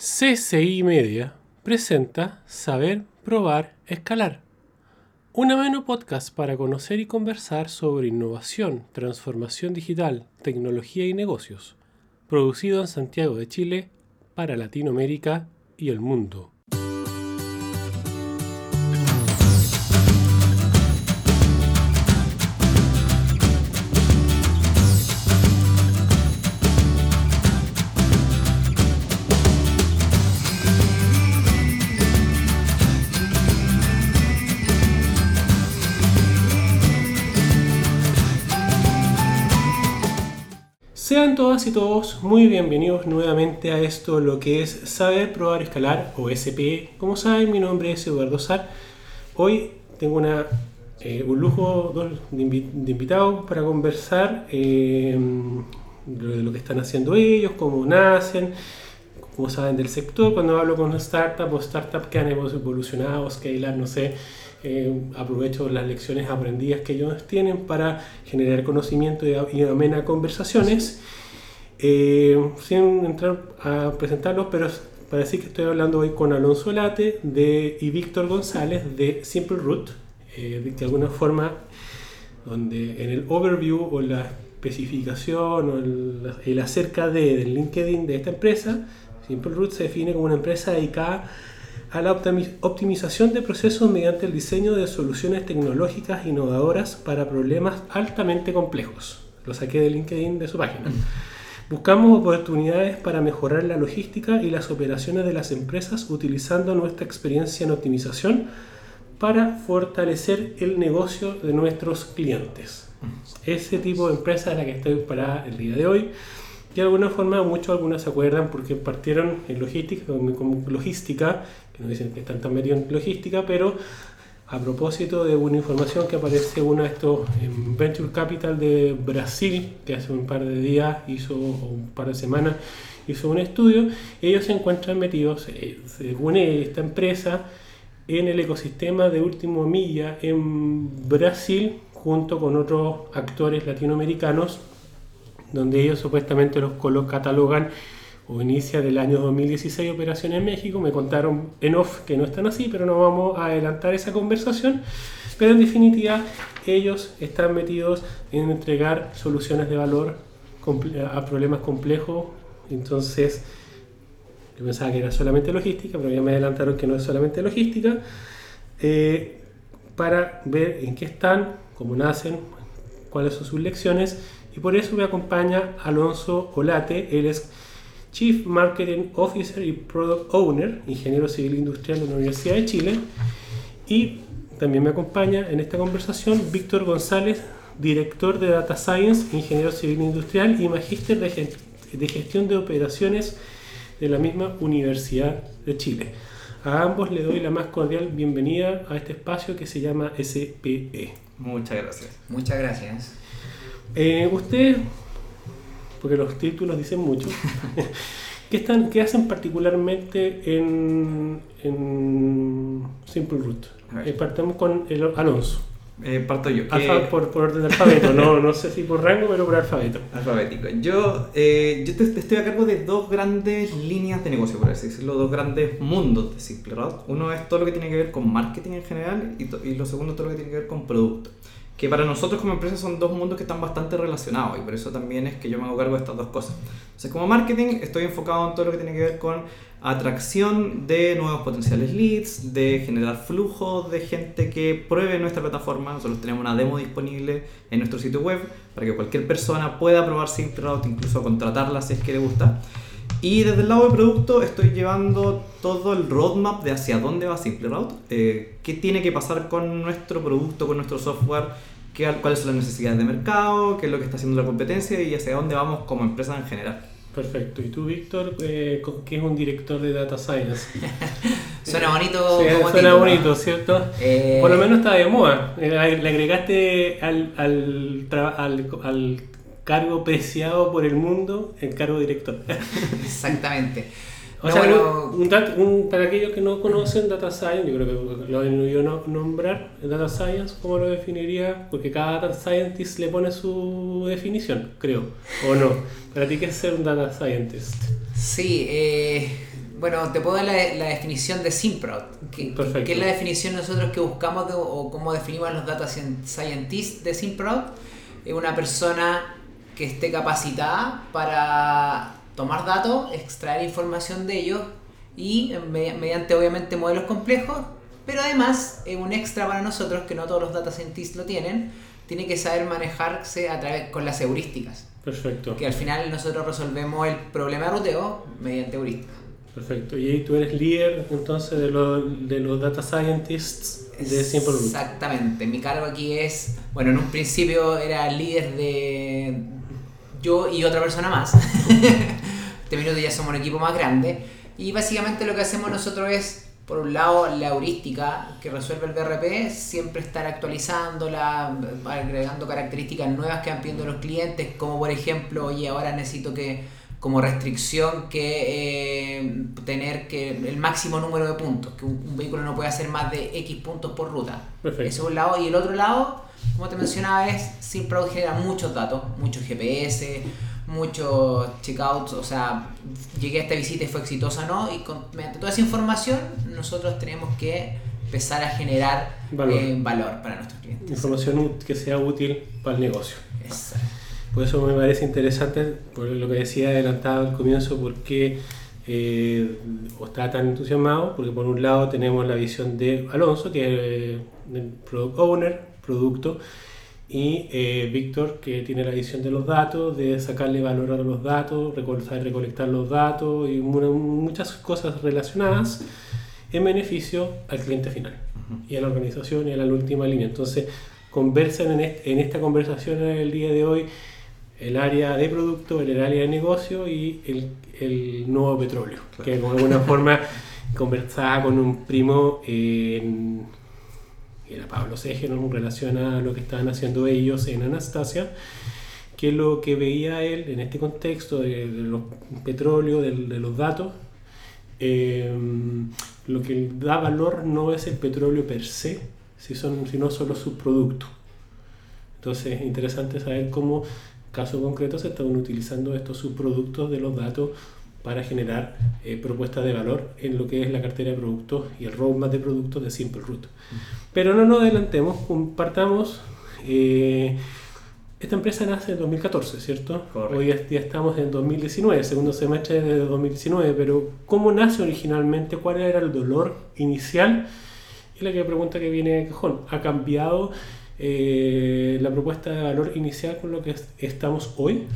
CCI Media presenta Saber, Probar, Escalar. Un ameno podcast para conocer y conversar sobre innovación, transformación digital, tecnología y negocios. Producido en Santiago de Chile para Latinoamérica y el mundo. Todas y todos muy bienvenidos nuevamente a esto, lo que es Saber, Probar, Escalar o SPE. Como saben, mi nombre es Eduardo Sar. Hoy tengo una, eh, un lujo de, invitados para conversar eh, de lo que están haciendo ellos, cómo nacen, cómo saben del sector. Cuando hablo con startups o startups que han evolucionado, scalar, no sé, eh, aprovecho las lecciones aprendidas que ellos tienen para generar conocimiento y, y amenas conversaciones. Eh, sin entrar a presentarlos, pero para decir que estoy hablando hoy con Alonso Late de, y Víctor González de Simple Root, eh, de alguna forma, donde en el overview o la especificación o el, el acerca de, del LinkedIn de esta empresa, Simple Root se define como una empresa dedicada a la optimización de procesos mediante el diseño de soluciones tecnológicas innovadoras para problemas altamente complejos. Lo saqué de LinkedIn de su página. Buscamos oportunidades para mejorar la logística y las operaciones de las empresas utilizando nuestra experiencia en optimización para fortalecer el negocio de nuestros clientes. Ese tipo de empresa es la que estoy para el día de hoy. De alguna forma, muchos algunos se acuerdan porque partieron en logística, con logística que nos dicen que están tan metidos en logística, pero a propósito de una información que aparece uno de estos en Venture Capital de Brasil, que hace un par de días hizo, o un par de semanas, hizo un estudio, ellos se encuentran metidos, eh, según esta empresa, en el ecosistema de último milla en Brasil, junto con otros actores latinoamericanos, donde ellos supuestamente los catalogan o inicia del año 2016 operación en México. Me contaron en off que no están así, pero no vamos a adelantar esa conversación. Pero en definitiva, ellos están metidos en entregar soluciones de valor a problemas complejos. Entonces, yo pensaba que era solamente logística, pero ya me adelantaron que no es solamente logística. Eh, para ver en qué están, cómo nacen, cuáles son sus lecciones. Y por eso me acompaña Alonso Olate. Él es Chief Marketing Officer y Product Owner, ingeniero civil industrial de la Universidad de Chile. Y también me acompaña en esta conversación Víctor González, director de Data Science, ingeniero civil industrial y magíster de gestión de operaciones de la misma Universidad de Chile. A ambos le doy la más cordial bienvenida a este espacio que se llama SPE. Muchas gracias. Muchas gracias. Eh, usted porque los títulos dicen mucho. ¿Qué, están, ¿Qué hacen particularmente en, en Simple Root? Eh, partamos con el Alonso. Eh, parto yo. por, por, orden de alfabeto, no, no sé si por rango, pero por alfabeto. Alfabético. Yo, eh, yo te, estoy a cargo de dos grandes líneas de negocio, por así decirlo, dos grandes mundos de Simple Root. Uno es todo lo que tiene que ver con marketing en general y, y lo segundo todo lo que tiene que ver con producto que para nosotros como empresa son dos mundos que están bastante relacionados y por eso también es que yo me hago cargo de estas dos cosas. Entonces, como marketing estoy enfocado en todo lo que tiene que ver con atracción de nuevos potenciales leads, de generar flujo de gente que pruebe nuestra plataforma. Nosotros tenemos una demo disponible en nuestro sitio web para que cualquier persona pueda probar SimpleRoute, incluso contratarla si es que le gusta. Y desde el lado de producto estoy llevando todo el roadmap de hacia dónde va SimpleRoute, eh, qué tiene que pasar con nuestro producto, con nuestro software, qué, cuáles son las necesidades de mercado, qué es lo que está haciendo la competencia y hacia dónde vamos como empresa en general. Perfecto. ¿Y tú, Víctor, eh, qué es un director de Data Science? suena bonito. suena bonito, ¿cierto? Eh, Por lo menos está de moda. Eh, le agregaste al, al, al, al cargo preciado por el mundo, el cargo director. Exactamente. O sea, un, para aquellos que no conocen Data Science, yo creo que lo he no, nombrar, Data Science, ¿cómo lo definiría? Porque cada Data Scientist le pone su definición, creo, o no. ¿Para ti qué es ser un Data Scientist? Sí, eh, Bueno, te puedo dar la, la definición de Simprod, que, Perfecto. que es la definición nosotros que buscamos de- o cómo definimos a los data scien- scientists de Simprod. Es una persona que esté capacitada para tomar datos, extraer información de ellos y eh, me- mediante obviamente modelos complejos, pero además es un extra para nosotros que no todos los data scientists lo tienen, tiene que saber manejarse a través con las heurísticas, Perfecto. que al final nosotros resolvemos el problema de ruteo mediante heurísticas. Perfecto. Y ahí tú eres líder entonces de, los de los data scientists de Simple Root. Exactamente, mi cargo aquí es, bueno, en un principio era líder de yo y otra persona más. este minuto ya somos un equipo más grande. Y básicamente lo que hacemos nosotros es, por un lado, la heurística que resuelve el BRP, siempre estar actualizándola, agregando características nuevas que van pidiendo los clientes, como por ejemplo, oye, ahora necesito que como restricción que eh, tener que el máximo número de puntos, que un, un vehículo no puede hacer más de X puntos por ruta. Perfecto. Ese es un lado. Y el otro lado, como te mencionaba, es Simproud genera muchos datos, muchos GPS, muchos checkouts, o sea, llegué a esta visita y fue exitosa o no, y con, mediante toda esa información nosotros tenemos que empezar a generar Valor. eh, valor para nuestros clientes. Información que sea útil para el negocio. Exacto. Por eso me parece interesante, por lo que decía adelantado al comienzo, porque eh, está tan entusiasmado, porque por un lado tenemos la visión de Alonso, que es eh, el Product Owner, producto, y eh, Víctor, que tiene la visión de los datos, de sacarle valor a los datos, recol- saber recolectar los datos y mu- muchas cosas relacionadas en beneficio al cliente final y a la organización y a la última línea. Entonces, conversan en, est- en esta conversación en el día de hoy el área de producto, el área de negocio y el, el nuevo petróleo, que de alguna forma conversaba con un primo en, era Pablo Seger en relación a lo que estaban haciendo ellos en Anastasia, que lo que veía él en este contexto de, de los petróleo, del- de, los datos, eh, lo que da valor no es el petróleo per se, si son, sino solo sus productos. Entonces es interesante saber cómo, caso concreto, se están utilizando estos subproductos de los datos para generar eh, propuestas de valor en lo que es la cartera de productos y el roadmap de productos de Simple Root. Pero no nos adelantemos, compartamos. eh, esta empresa nace en 2014, ¿cierto? Correcto. Hoy es- ya estamos en 2019, segundo semestre de 2019, pero ¿cómo nace originalmente? ¿Cuál era el dolor inicial? Y la que pregunta que viene de cajón, ¿ha cambiado eh, la propuesta de valor inicial con lo que es- estamos hoy?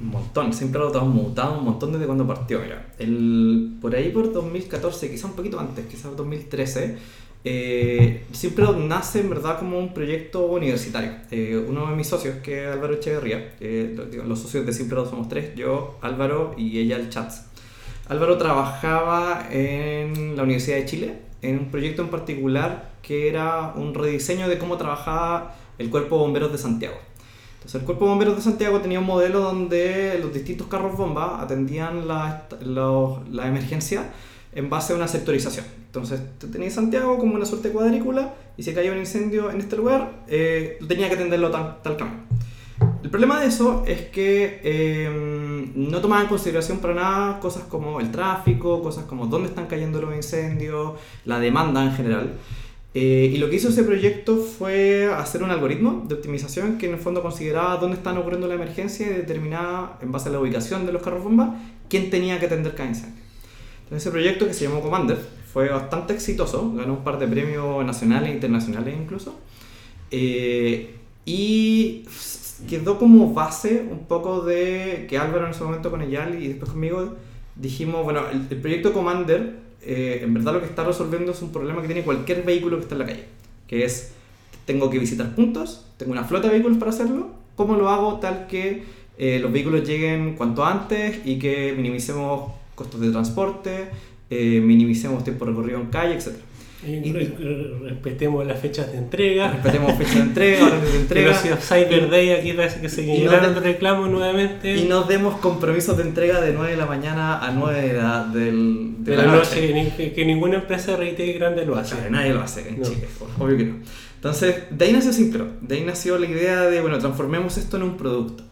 Un montón, siempre lo hemos mutado un montón desde cuando partió. Mira, el, por ahí por 2014, quizá un poquito antes, quizás 2013, eh, siempre nace en verdad como un proyecto universitario. Eh, uno de mis socios, que es Álvaro Echeverría, los socios de Simple somos tres, yo, Álvaro y ella el Chats. Álvaro trabajaba en la Universidad de Chile en un proyecto en particular que era un rediseño de cómo trabajaba el Cuerpo de Bomberos de Santiago. Entonces, el Cuerpo de Bomberos de Santiago tenía un modelo donde los distintos carros bomba atendían la, los- la emergencia en base a una sectorización. Entonces, tenías Santiago como una suerte cuadrícula y si caía un incendio en este lugar, eh, tú tenías que atenderlo tal, tal camino. El problema de eso es que eh, no tomaban en consideración para nada cosas como el tráfico, cosas como dónde están cayendo los incendios, la demanda en general. Eh, y lo que hizo ese proyecto fue hacer un algoritmo de optimización que en el fondo consideraba dónde están ocurriendo la emergencia y determinaba, en base a la ubicación de los carros bomba, quién tenía que atender cada incendio. Entonces ese proyecto que se llamó Commander fue bastante exitoso, ganó un par de premios nacionales e internacionales incluso. Eh, y quedó como base un poco de que Álvaro en ese momento con Eyal y después conmigo dijimos, bueno, el, proyecto Commander eh, en verdad lo que está resolviendo es un problema que tiene cualquier vehículo que está en la calle, que es, tengo que visitar puntos, tengo una flota de vehículos para hacerlo, ¿cómo lo hago tal que eh, los vehículos lleguen cuanto antes y que minimicemos costos de transporte, eh, minimicemos tiempo recorrido en calle, etc. Y respetemos las fechas de entrega. Respetemos fecha de entrega, horarios de Pero entrega. ha sido Cyber Day, aquí parece que se y no de- reclamos nuevamente. Y nos demos compromisos de entrega de 9 de la mañana a 9 de la, del- de la noche, que, que- que ninguna empresa de retail grande lo hace. Claro, nadie lo hace en No. Chile, obvio que no. Entonces, de ahí nació Simpro. De ahí nació la idea de, bueno, transformemos esto en un producto.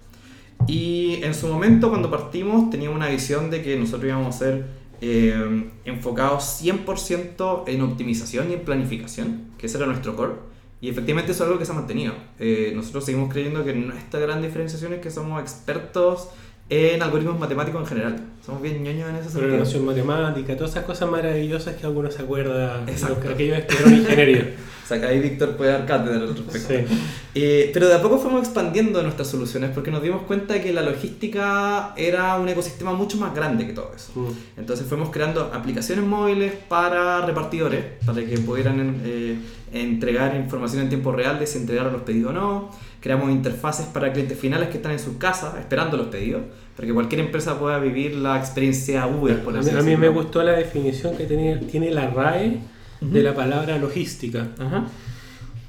Y en su momento, cuando partimos, teníamos una visión de que nosotros íbamos a ser eh, enfocados 100% en optimización y en planificación, que ese era nuestro core. Y efectivamente eso es algo que se ha mantenido. Eh, nosotros seguimos creyendo que nuestra gran diferenciación es que somos expertos en algoritmos matemáticos en general. Somos bien ñoños en ese sentido. Programación matemática, todas esas cosas maravillosas que algunos se acuerdan, que aquellos estudiaron ingeniería. O sea, que ahí Víctor puede dar cátedra al respecto. Sí. Eh, pero de a poco fuimos expandiendo nuestras soluciones porque nos dimos cuenta de que la logística era un ecosistema mucho más grande que todo eso. Mm. Entonces fuimos creando aplicaciones móviles para repartidores, para que pudieran eh, entregar información en tiempo real de si entregaron los pedidos o no. Creamos interfaces para clientes finales que están en sus casas esperando los pedidos, para que cualquier empresa pueda vivir la experiencia Uber, por A así mí, a mí me gustó la definición que tiene, tiene la RAE de la palabra logística. Ajá.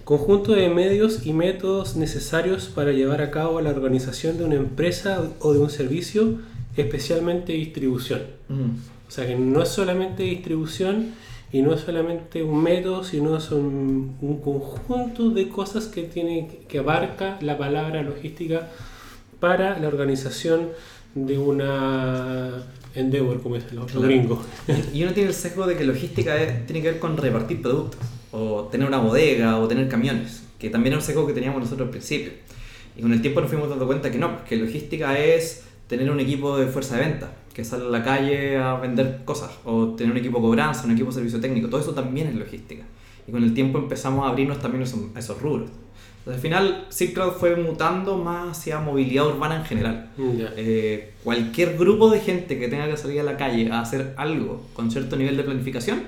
Conjunto de medios y métodos necesarios para llevar a cabo la organización de una empresa o de un servicio, especialmente distribución. Ujú. O sea que no es solamente distribución y no es solamente un método, sino son un conjunto de cosas que tiene que abarca la palabra logística para la organización de una endeavor, como dicen los, Claro. gringos. Y uno tiene el sesgo de que logística es- tiene que ver con repartir productos, o tener una bodega, o tener camiones, que también era un sesgo que teníamos nosotros al principio. Y con el tiempo nos fuimos dando cuenta que no, que logística es tener un equipo de fuerza de venta, que sale a la calle a vender cosas, o tener un equipo de cobranza, un equipo de servicio técnico, todo eso también es logística. Y con el tiempo empezamos a abrirnos también a esos, a esos rubros. Entonces, al final, Silk Road fue mutando más hacia movilidad urbana en general. Ya. Eh, cualquier grupo de gente que tenga que salir a la calle a hacer algo con cierto nivel de planificación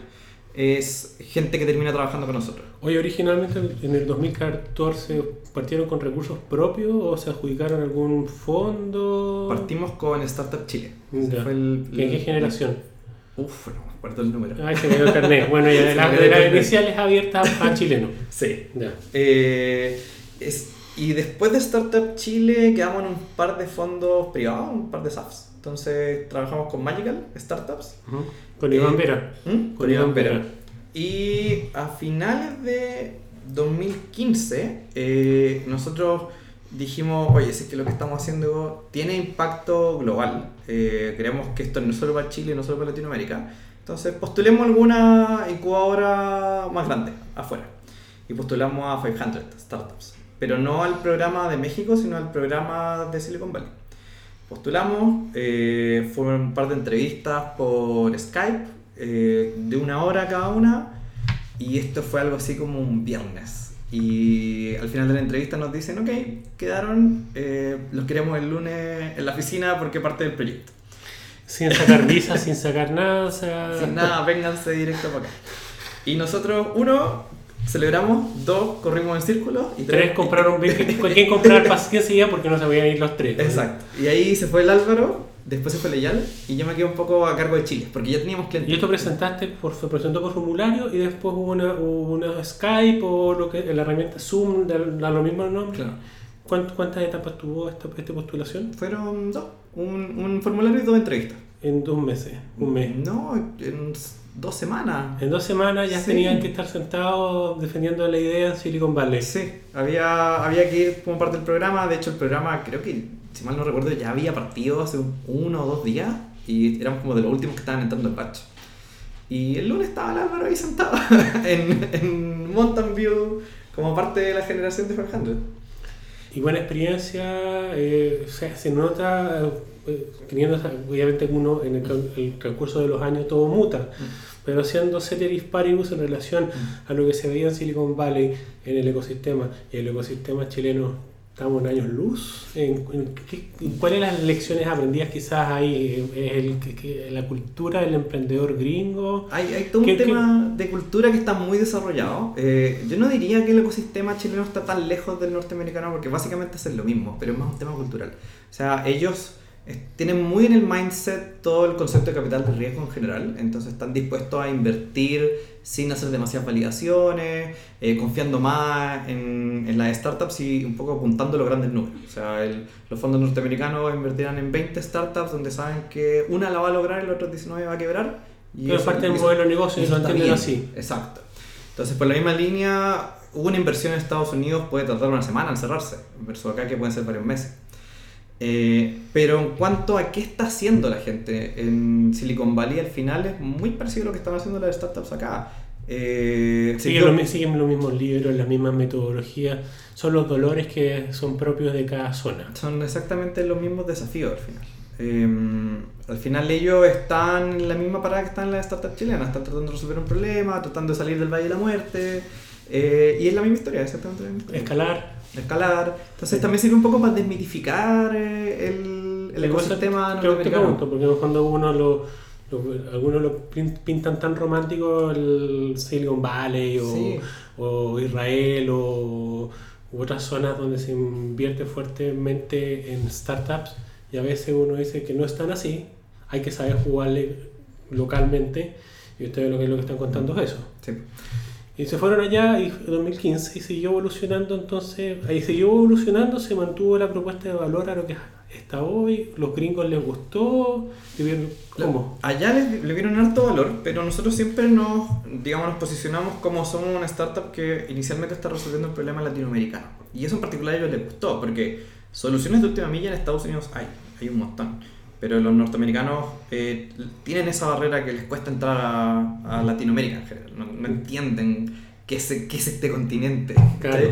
es gente que termina trabajando con nosotros. Oye, originalmente en el 2014 partieron con recursos propios o se adjudicaron algún fondo. Partimos con Startup Chile. Fue el- ¿En qué generación? Uf, no me acuerdo el número. Ay, se me dio el carnet. Bueno, ya de, la- de las iniciales abiertas a chileno. Sí. Ya. Eh, es- y después de Startup Chile quedamos en un par de fondos privados, un par de SAFs. Entonces trabajamos con Magical Startups. Ujú. Con Iván Eh, Vera. ¿Mm? Con Iván Vera. Y a finales de 2015, eh, nosotros dijimos, oye, si es que lo que estamos haciendo tiene impacto global, eh, creemos que esto no solo para Chile, no solo para Latinoamérica, entonces postulemos alguna incubadora más grande afuera. Y postulamos a 500 Startups, pero no al programa de México, sino al programa de Silicon Valley. Postulamos, eh, fueron un par de entrevistas por Skype, eh, de una hora cada una, y esto fue algo así como un viernes. Y al final de la entrevista nos dicen, ok, quedaron, eh, los queremos el lunes en la oficina porque parte del proyecto. Sin sacar visa, sin sacar nada. O sea, Sin nada, vénganse directo para acá. Y nosotros, uno, celebramos, dos, corrimos en círculo, y tres, Tres compraron, ¿quién comprar paciencia porque no se podían ir los tres? Exacto. Y ahí se fue el Álvaro, después se fue Leyal, y yo me quedé un poco a cargo de Chile, porque ya teníamos clientes. Y esto presentaste por, se presentó por formulario y después hubo una, hubo una Skype o lo que, la herramienta Zoom, da, da lo mismo nombre. Claro. ¿Cuánt- ¿Cuántas etapas tuvo esta, esta postulación? Fueron dos, un, un formulario y dos entrevistas. En dos meses, un mes. No, en dos semanas. En dos semanas ya Sí. tenían que estar sentados defendiendo la idea en Silicon Valley. Sí, había, había que ir como parte del programa. De hecho, el programa, creo que, si mal no recuerdo, ya había partido hace uno o dos días. Y éramos como de los últimos que estaban entrando al batch. Y el lunes estaba el Álvaro ahí sentado en, en Mountain View como parte de la generación de 500. Y buena experiencia, eh, se nota, eh, teniendo, obviamente uno en el, el de los años todo muta, pero siendo ceteris paribus en relación a lo que se veía en Silicon Valley, en el ecosistema, y el ecosistema chileno, estamos en años luz. En, en- ¿qué- ¿Cuáles las lecciones aprendidas quizás ahí? ¿Es el, que- que- la cultura del emprendedor gringo? Hay, hay todo un ¿Qué- tema de cultura que está muy desarrollado. Eh, yo no diría que el ecosistema chileno está tan lejos del norteamericano porque básicamente hacen lo mismo, pero es más un tema cultural. O sea, ellos eh, tienen muy en el mindset todo el concepto de capital de riesgo en general, entonces están dispuestos a invertir sin hacer demasiadas validaciones, eh, confiando más en, en las startups y un poco apuntando los grandes números. O sea, el- los fondos norteamericanos invertirán en 20 startups donde saben que una la va a lograr y la otra 19 va a quebrar. Y Pero es parte del modelo de negocio y lo entienden así. Exacto. Entonces, por la misma línea, una inversión en Estados Unidos puede tardar una semana en cerrarse, versus acá que pueden ser varios meses. Eh, pero en cuanto a qué está haciendo la gente en Silicon Valley, al final es muy parecido a lo que están haciendo las startups acá. Eh, si Siguen, lo los mismos libros, las mismas metodologías, son los dolores que son propios de cada zona. son exactamente los mismos desafíos al final. Eh, al final ellos están en la misma parada que están las startups chilenas, están tratando de resolver un problema, tratando de salir del Valle de la Muerte, eh, y es la misma historia, exactamente la misma historia. Escalar, escalar. Entonces también sirve un poco para desmitificar eh, el, el te- ecosistema te, te norteamericano. pregunto, porque cuando uno lo, lo- algunos lo pin- pintan tan romántico el Silicon Valley o, Sí. o Israel o u otras zonas donde se invierte fuertemente en startups y a veces uno dice que no están así, hay que saber jugarle localmente y ustedes lo que, lo que están contando es eso. Sí. Y se fueron allá y 2015 y siguió evolucionando, entonces ahí siguió evolucionando, se mantuvo la propuesta de valor a lo que está hoy, los gringos les gustó, vieron cómo. Allá le, le vieron harto valor, pero nosotros siempre nos, digamos, nos posicionamos como somos una startup que inicialmente está resolviendo el problema latinoamericano. Y eso en particular a ellos les gustó, porque soluciones de última milla en Estados Unidos hay, hay un montón. Pero los norteamericanos eh, tienen esa barrera que les cuesta entrar a, a Latinoamérica en general. No, no entienden qué es, qué es este continente. Claro.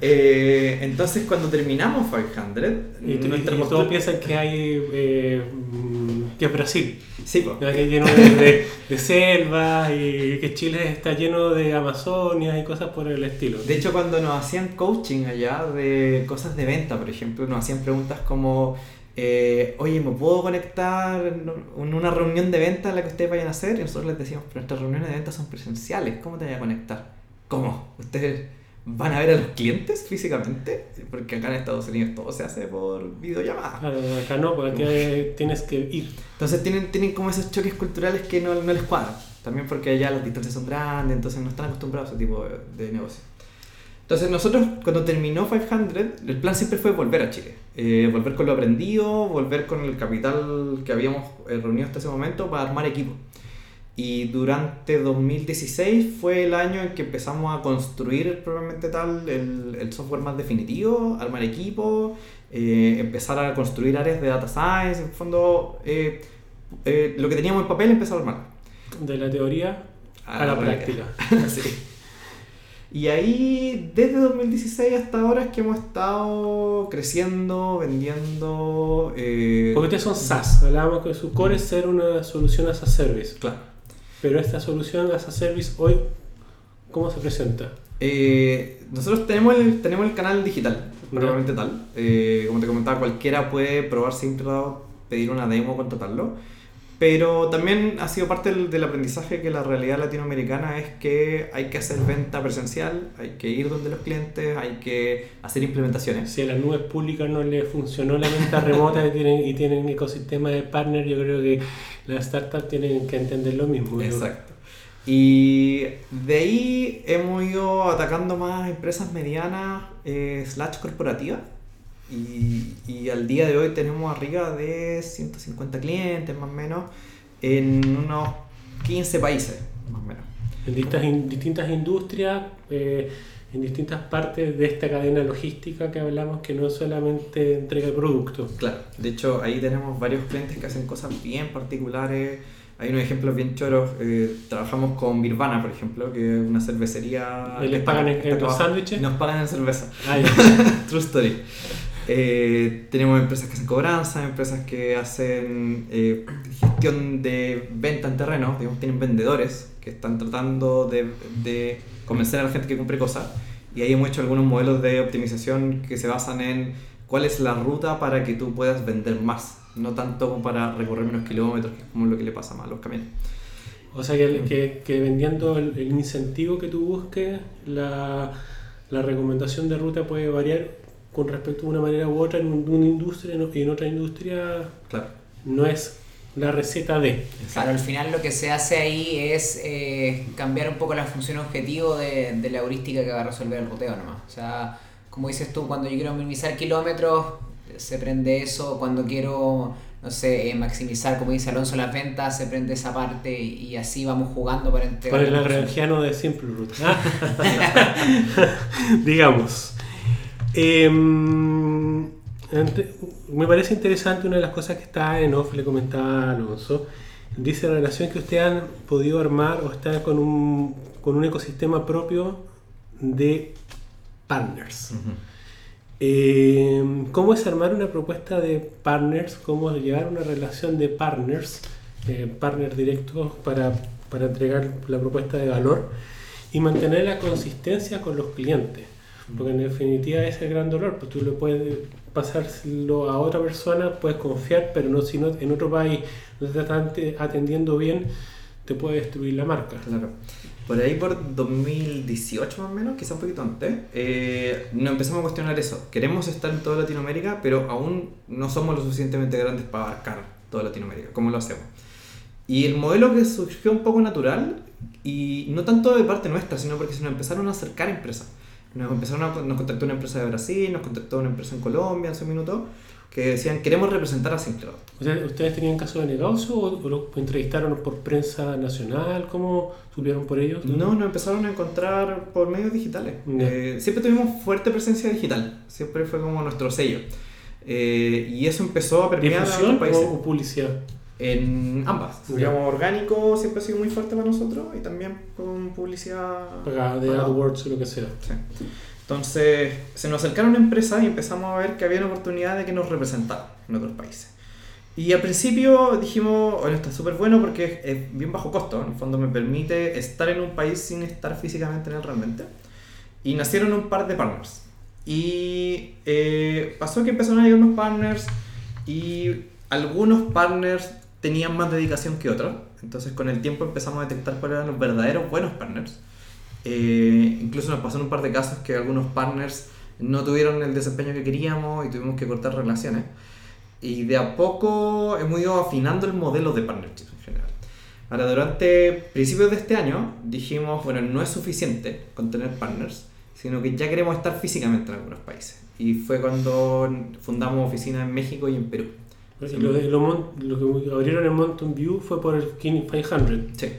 Eh, entonces cuando terminamos 500, Y, y- nuestra y postura- todos piensan que hay eh, mm, que es Brasil, Sí, po. que es lleno de, de, de selva y que Chile está lleno de Amazonia y cosas por el estilo. De hecho, cuando nos hacían coaching allá de cosas de venta, por ejemplo, nos hacían preguntas como, eh, oye, ¿me puedo conectar en una reunión de venta a la que ustedes vayan a hacer? Y nosotros les decíamos, pero nuestras reuniones de venta son presenciales, ¿cómo te voy a conectar? ¿Cómo? ¿Ustedes van a ver a los clientes físicamente? Porque acá en Estados Unidos todo se hace por videollamada. Claro, acá no, porque acá tienes que ir. Entonces tienen, tienen como esos choques culturales que no, no les cuadran. También porque allá las distancias son grandes, entonces no están acostumbrados a ese tipo de, de negocio. Entonces nosotros cuando terminó 500, el plan siempre fue volver a Chile. Eh, volver con lo aprendido, volver con el capital que habíamos eh, reunido hasta ese momento para armar equipo. Y durante 2016 fue el año en que empezamos a construir probablemente tal el, el software más definitivo, armar equipo, eh, empezar a construir áreas de data science, en el fondo eh, eh, lo que teníamos en papel empezar a armar. De la teoría a, la práctica. Sí. Y ahí, desde 2016 hasta ahora, es que hemos estado creciendo, vendiendo. eh, Porque ustedes son SaaS, hablábamos que su core es ser una solución as a service. Claro. Pero esta solución as a service hoy, ¿cómo se presenta? Eh, nosotros tenemos el, tenemos el canal digital, probablemente tal. Eh, como te comentaba, cualquiera puede probar Simplot, pedir una demo, contratarlo. Pero también ha sido parte del, del aprendizaje que la realidad latinoamericana es que hay que hacer venta presencial, hay que ir donde los clientes, hay que hacer implementaciones. Si a las nubes públicas no le funcionó la venta remota y tienen, y tienen ecosistema de partner, yo creo que las startups tienen que entender lo mismo. Exacto. Y de ahí hemos ido atacando más empresas medianas eh, slash corporativas. Y, y al día de hoy tenemos arriba de 150 clientes más o menos en unos 15 países más o menos. En distintas, in- distintas industrias, eh, en distintas partes de esta cadena logística que hablamos, que no solamente entrega productos. Claro, de hecho ahí tenemos varios clientes que hacen cosas bien particulares. Hay unos ejemplos bien choros. eh, trabajamos con Birvana, por ejemplo, que es una cervecería. ¿Y les pagan en- en los sándwiches? Nos pagan en cerveza. Ah. True story. Eh, tenemos empresas que hacen cobranza, empresas que hacen eh, gestión de venta en terreno, digamos, tienen vendedores que están tratando de, de convencer a la gente que compre cosas. Y ahí hemos hecho algunos modelos de optimización que se basan en cuál es la ruta para que tú puedas vender más, no tanto como para recorrer menos kilómetros, que es como lo que le pasa más a los camiones. O sea que, que, que vendiendo el, el incentivo que tú busques, la, la recomendación de ruta puede variar con respecto a una manera u otra en un- una industria y en otra industria Claro. no es la receta de. Claro, al final lo que se hace ahí es eh, cambiar un poco la función objetivo de, de la heurística que va a resolver el ruteo nomás. O sea, como dices tú, cuando yo quiero minimizar kilómetros, se prende eso. Cuando quiero, no sé, eh, maximizar, como dice Alonso, las ventas, se prende esa parte y, así vamos jugando para entregar. Con el la función. lagrangiano de Simple Root. Digamos. Ante- me parece interesante una de las cosas que está en off, le comentaba Alonso. Dice la relación que ustedes han podido armar o estar con un, con un ecosistema propio de partners. Eh, ¿Cómo es armar una propuesta de partners? ¿Cómo llevar una relación de partners, eh, partners directos para, para entregar la propuesta de valor y mantener la consistencia con los clientes? Porque en definitiva ese es el gran dolor, pues tú le puedes pasarlo a otra persona, puedes confiar, pero no si no, en otro país no te están te- atendiendo bien, te puede destruir la marca. Claro. Por ahí por 2018 más o menos, quizá un poquito antes, eh, nos empezamos a cuestionar eso. Queremos estar en toda Latinoamérica, pero aún no somos lo suficientemente grandes para abarcar toda Latinoamérica. ¿Cómo lo hacemos? Y el modelo que surgió un poco natural, y no tanto de parte nuestra, sino porque se nos empezaron a acercar empresas. Nos, empezaron a, nos contactó una empresa de Brasil, nos contactó una empresa en Colombia hace un minuto, que decían, queremos representar a Sinclair. O sea, ¿Ustedes tenían caso de negocio o, o lo entrevistaron por prensa nacional? ¿Cómo supieron por ellos? No, nos empezaron a encontrar por medios digitales. Eh, siempre tuvimos fuerte presencia digital, siempre fue como nuestro sello. Eh, y eso empezó a permear a ¿Difusión otros países. o publicidad? En ambas. Digamos, orgánico siempre ha sido muy fuerte para nosotros y también con publicidad Pagada de. AdWords o lo que sea. Sí. Entonces, se nos acercaron empresas y empezamos a ver que había una oportunidad de que nos representaran en otros países. Y al principio dijimos, bueno, esto es súper bueno porque es, es bien bajo costo, en el fondo me permite estar en un país sin estar físicamente en él realmente. Y nacieron un par de partners. Y eh, pasó que empezaron a llegar unos partners y algunos partners tenían más dedicación que otros. Entonces con el tiempo empezamos a detectar cuáles eran los verdaderos buenos partners. Eh, incluso nos pasó un par de casos que algunos partners no tuvieron el desempeño que queríamos y tuvimos que cortar relaciones. Y de a poco hemos ido afinando el modelo de partnership en general. Ahora, durante principios de este año dijimos, bueno, no es suficiente con tener partners, sino que ya queremos estar físicamente en algunos países. Y fue cuando fundamos oficinas en México y en Perú. Y lo, lo, lo que abrieron en Mountain View fue por el King 500. Sí.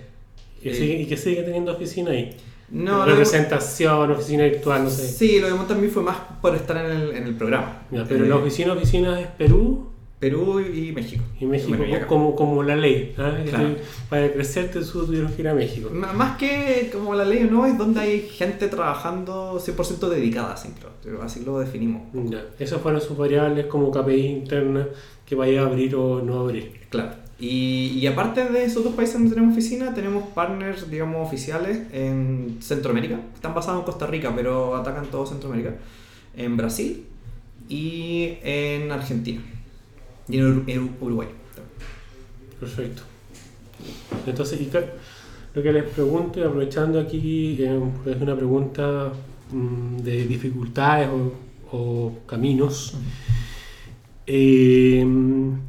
Y, Eh. sigue, y que sigue teniendo oficina ahí. No, lo de- Representación, oficina virtual, no sé. Sí, lo de Mountain View fue más por estar en el, en el programa. Ya, pero Eh, la oficina, oficina es Perú Perú y México. y México, Bueno, como, como la ley. ¿ah? Claro. Para crecer tuvieron que ir a México. M- Más que como la ley no, es donde hay gente trabajando 100% dedicada a Syncro. Así lo definimos. Ya. Esas fueron sus variables como KPI interna que vaya a abrir o no abrir. Claro. Y, y aparte de esos dos países donde tenemos oficina, tenemos partners, digamos, oficiales en Centroamérica. Están basados en Costa Rica, pero atacan todo Centroamérica. En Brasil y en Argentina. Y en Ur- en Uruguay. Perfecto. Entonces, lo que les pregunto, y aprovechando aquí, eh, es una pregunta mm, de dificultades o, o caminos. Eh, en,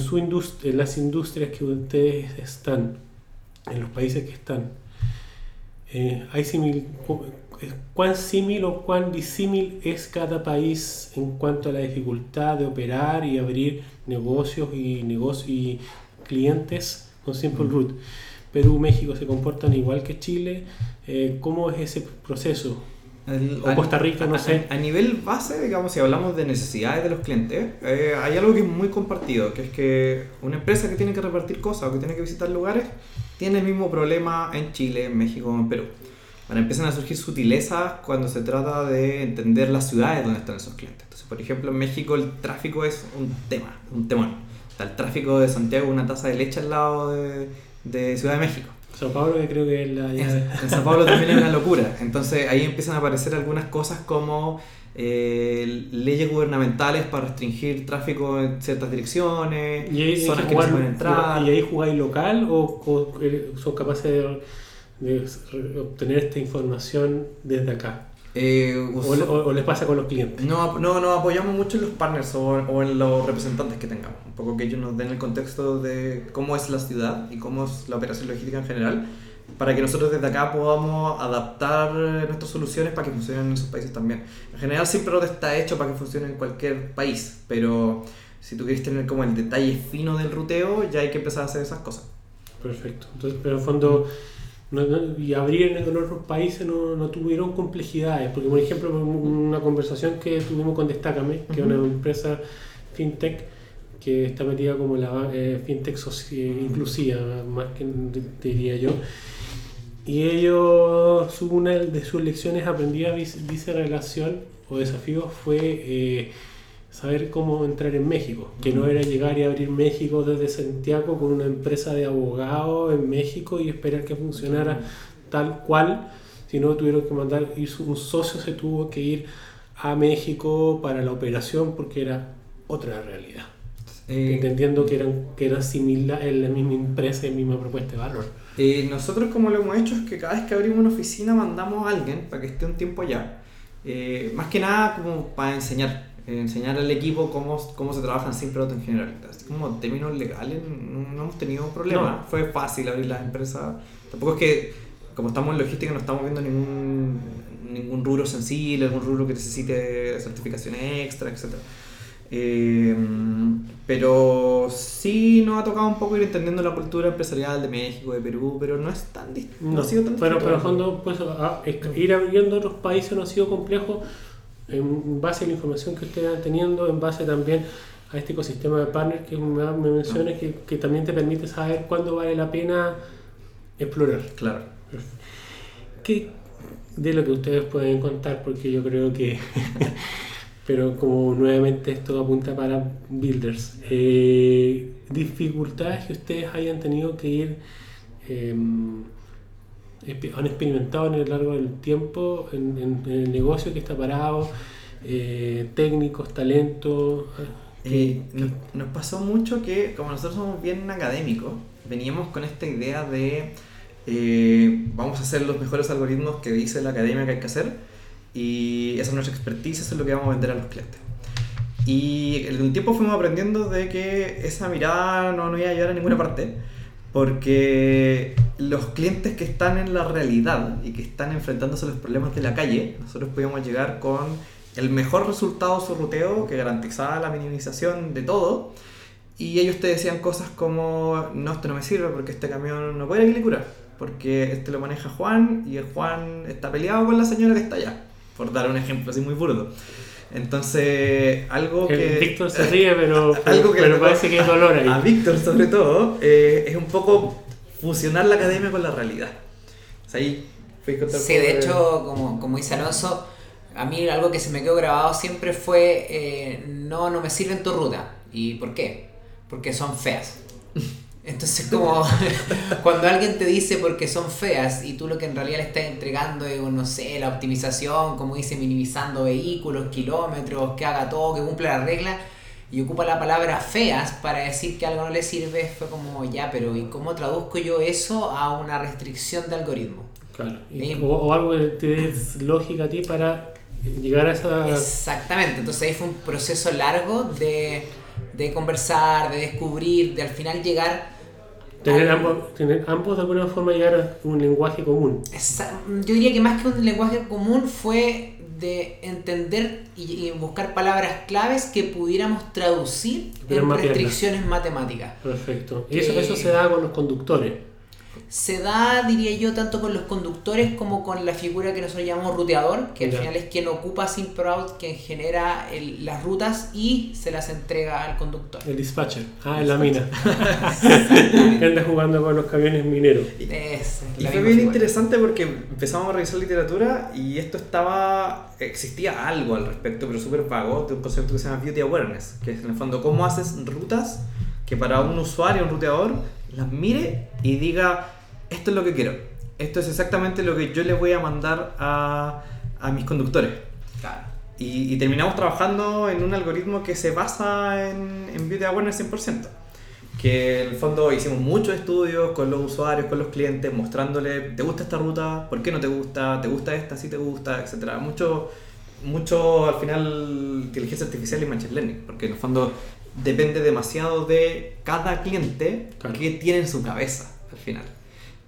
su indust- en las industrias que ustedes están, en los países que están, eh, hay simil- eh, ¿cuán símil o cuán disímil es cada país en cuanto a la dificultad de operar y abrir negocios y, negocios y clientes con Simple. Root? Perú, México se comportan igual que Chile. Eh, ¿Cómo es ese proceso? El- O a- Costa Rica, no a- sé. A, nivel base, digamos, si hablamos de necesidades de los clientes, eh, hay algo que es muy compartido, que es que una empresa que tiene que repartir cosas o que tiene que visitar lugares, tiene el mismo problema en Chile, en México, en Perú. Ahora empiezan a surgir sutilezas cuando se trata de entender las ciudades donde están esos clientes. Entonces, por ejemplo, en México el tráfico es un tema, un temón. Está el tráfico de Santiago, una taza de leche al lado de, de Ciudad de México. Sao Paulo, que creo que es la... En, en Sao Paulo también es una locura. Entonces ahí empiezan a aparecer algunas cosas como eh, leyes gubernamentales para restringir tráfico en ciertas direcciones, ¿Y ahí, zonas que que no se jugar- pueden entrar. ¿Y ahí jugáis local o, o, eh, son capaces de, de obtener esta información desde acá? Eh, ¿O, o- o les pasa con los clientes? no, no, nos apoyamos mucho en los partners o, o en los representantes que tengamos. Un poco que ellos nos den el contexto de cómo es la ciudad y cómo es la operación logística en general, para que nosotros desde acá podamos adaptar nuestras soluciones para que funcionen en esos países también. En general siempre está hecho para que funcione en cualquier país, pero si tú quieres tener como el detalle fino del ruteo, ya hay que empezar a hacer esas cosas. Perfecto. Entonces, pero en fondo, no- no- y abrir en, en otros países no, no tuvieron complejidades. Porque, por ejemplo, una conversación que tuvimos con Destácame, que es una empresa fintech que está metida como la eh, fintech soci- inclusiva, más que diría yo. Y ellos, una de sus lecciones aprendidas, dice, relación o desafío, fue eh, saber cómo entrar en México. Que no era llegar y abrir México desde Santiago con una empresa de abogados en México y esperar que funcionara tal cual, sino tuvieron que mandar, un socio se tuvo que ir a México para la operación porque era otra realidad. Eh, Entendiendo que eran, que eran similares, la misma empresa y misma propuesta de valor. Eh, nosotros como lo hemos hecho es que cada vez que abrimos una oficina mandamos a alguien para que esté un tiempo allá. Eh, más que nada como para enseñar, enseñar al equipo cómo, cómo se trabaja en Simplot en general. Así como términos legales no, hemos tenido problema. No. Fue fácil abrir las empresas. Tampoco es que como estamos en logística no estamos viendo ningún, ningún rubro sensible, algún rubro que necesite certificaciones extra, etc. Eh, pero sí nos ha tocado un poco ir entendiendo la cultura empresarial de México, de Perú, pero no es tan distinto. No, ha sido tan pero, pero en el distinto. fondo, pues, a- es que ir abriendo otros países no ha sido complejo en base a la información que ustedes van teniendo, en base también a este ecosistema de partners que me, me mencionas, que, que también te permite saber cuándo vale la pena explorar. Claro. ¿Qué de lo que ustedes pueden contar? Porque yo creo que, pero como nuevamente esto apunta para builders, eh, dificultades que ustedes hayan tenido que ir, eh, expe- han experimentado en el largo del tiempo en, en- en el negocio que está parado, eh, técnicos, talentos. Eh, nos, nos pasó mucho que, como nosotros somos bien académicos, veníamos con esta idea de eh, vamos a hacer los mejores algoritmos que dice la academia que hay que hacer y esa es nuestra expertise, eso es lo que vamos a vender a los clientes. Y en el tiempo fuimos aprendiendo de que esa mirada no nos iba a llevar a ninguna parte, porque los clientes que están en la realidad y que están enfrentándose a los problemas de la calle, nosotros podíamos llegar con el mejor resultado de su ruteo que garantizaba la minimización de todo. Y ellos te decían cosas como, no, esto no me sirve porque este camión no puede ir a Quilicura, porque este lo maneja Juan y el Juan está peleado con la señora que está allá, por dar un ejemplo así muy burdo. Entonces, algo El que... Víctor se ríe, pero, Algo que pero le parece que hay dolor ahí. A Víctor, sobre todo, eh, es un poco fusionar la academia con la realidad. O sea, ahí fui Sí, de hecho, como, como dice Alonso, a mí algo que se me quedó grabado siempre fue, eh, no, no me sirven tu ruta. ¿Y por qué? Porque son feas. Entonces, como cuando alguien te dice porque son feas y tú lo que en realidad le estás entregando es, no sé, la optimización, como dice, minimizando vehículos, kilómetros, que haga todo, que cumpla la regla, y ocupa la palabra feas para decir que algo no le sirve, fue como, ya, pero ¿y cómo traduzco yo eso a una restricción de algoritmo? Claro. Y- o, o algo que te dé lógica a ti para llegar a esa. Exactamente, entonces ahí fue un proceso largo de, de conversar, de descubrir, de al final llegar... Tener ambos, tener ambos de alguna forma llegar a un lenguaje común. Esa- Yo diría que más que un lenguaje común fue de entender y, y buscar palabras claves que pudiéramos traducir Pero en restricciones matemáticas. Perfecto. Y eso, eso se da con los conductores. Se da, diría yo, tanto con los conductores como con la figura que nosotros llamamos ruteador, que al final es quien ocupa SimProut, quien genera el- las rutas y se las entrega al conductor. El dispatcher. Ah, en la mina. Que anda jugando con los camiones mineros. Es Y fue bien figura. interesante porque empezamos a revisar literatura y esto estaba. existía algo al respecto, pero súper vago, de un concepto que se llama Beauty Awareness, que es en el fondo cómo haces rutas que para un usuario, un ruteador, las mire y diga: Esto es lo que quiero, esto es exactamente lo que yo le voy a mandar a, a mis conductores. Claro. Y, y terminamos trabajando en un algoritmo que se basa en, en Beauty Awareness 100%. Que en el fondo hicimos muchos estudios con los usuarios, con los clientes, mostrándole, ¿te gusta esta ruta? ¿Por qué no te gusta? ¿Te gusta esta? ¿Sí te gusta? Etcétera. Mucho, mucho al final inteligencia artificial y machine learning, porque en el fondo depende demasiado de cada cliente Claro. que tiene en su cabeza al final.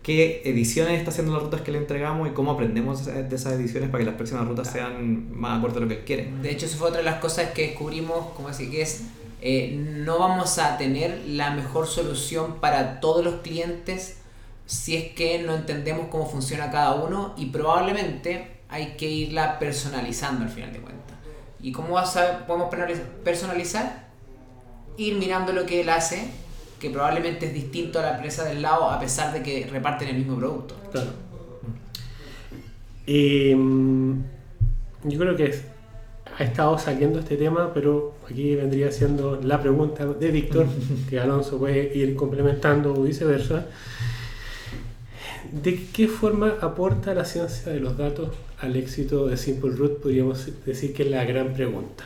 Qué ediciones está haciendo las rutas que le entregamos y cómo aprendemos de esas ediciones para que las próximas rutas sean más acorde a lo que él quiere. De hecho, eso fue otra de las cosas que descubrimos, como así que es, eh, no vamos a tener la mejor solución para todos los clientes si es que no entendemos cómo funciona cada uno y probablemente hay que irla personalizando al final de cuentas. ¿Y cómo vas a- podemos personalizar? Ir mirando lo que él hace, que probablemente es distinto a la empresa del lado a pesar de que reparten el mismo producto. Claro. Y mm, yo creo que es- ha estado saliendo este tema, pero aquí vendría siendo la pregunta de Víctor, que Alonso puede ir complementando o viceversa. ¿De qué forma aporta la ciencia de los datos al éxito de Simple Root? Podríamos decir que es la gran pregunta.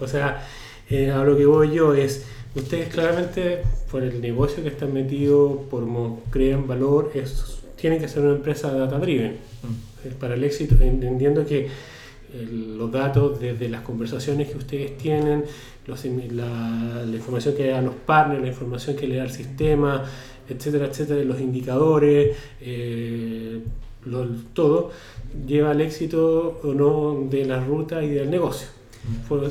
O sea, eh, a lo que voy yo es, ustedes claramente, por el negocio que están metidos, por cómo crean valor, es, tienen que ser una empresa data driven. Mm. Eh, Para el éxito, entendiendo que eh, los datos desde las conversaciones que ustedes tienen, los la, la información que le dan los partners, la información que le da el sistema, etcétera, etcétera, los indicadores, eh, lo- todo, lleva al éxito o no de la ruta y del negocio.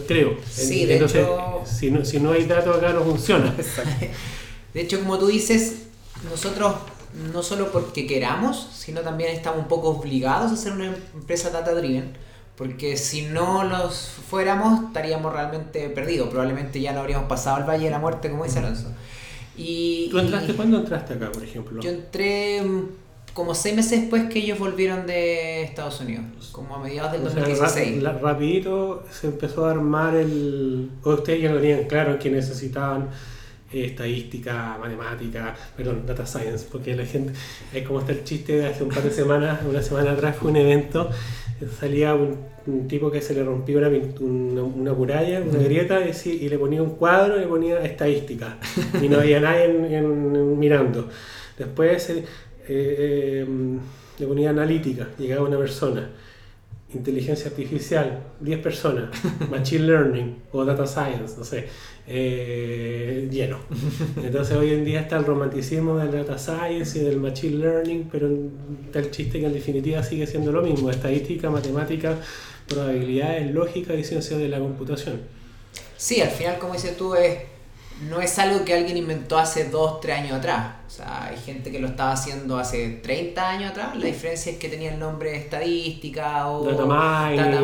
Creo. Sí, de hecho- si no, si no hay datos acá no funciona. De hecho, como tú dices, nosotros no solo porque queramos, sino también estamos un poco obligados a ser una empresa data driven, porque si no los fuéramos estaríamos realmente perdidos, probablemente ya no habríamos pasado al Valle de la Muerte, como dice Alonso. Y, ¿Tú entraste y cuándo entraste acá, por ejemplo? yo entré mm, como seis meses después que ellos volvieron de Estados Unidos, como a mediados del O sea, 2016. ra- la- rapidito se empezó a armar el... o Ustedes ya lo tenían claro que necesitaban eh, estadística, matemática, perdón, data science, porque la gente, es como está el chiste de hace un par de semanas, una semana atrás fue un evento, eh, salía un, un tipo que se le rompió una, una, una muralla, una grieta, y, sí- y le ponía un cuadro y le ponía estadística, y no había nadie en- en- mirando. Después eh, eh, le ponía analítica, llegaba una persona inteligencia artificial, 10 personas, machine learning o data science, no sé, eh, lleno. Entonces hoy en día está el romanticismo del data science y del machine learning, pero está el chiste que en definitiva sigue siendo lo mismo, estadística, matemática, probabilidades, lógica y ciencia de la computación. Sí, al final, como dices tú, es, no es algo que alguien inventó hace 2, 3 años atrás. O sea, hay gente que lo estaba haciendo hace 30 años atrás. La diferencia es que tenía el nombre de estadística o Data mining. data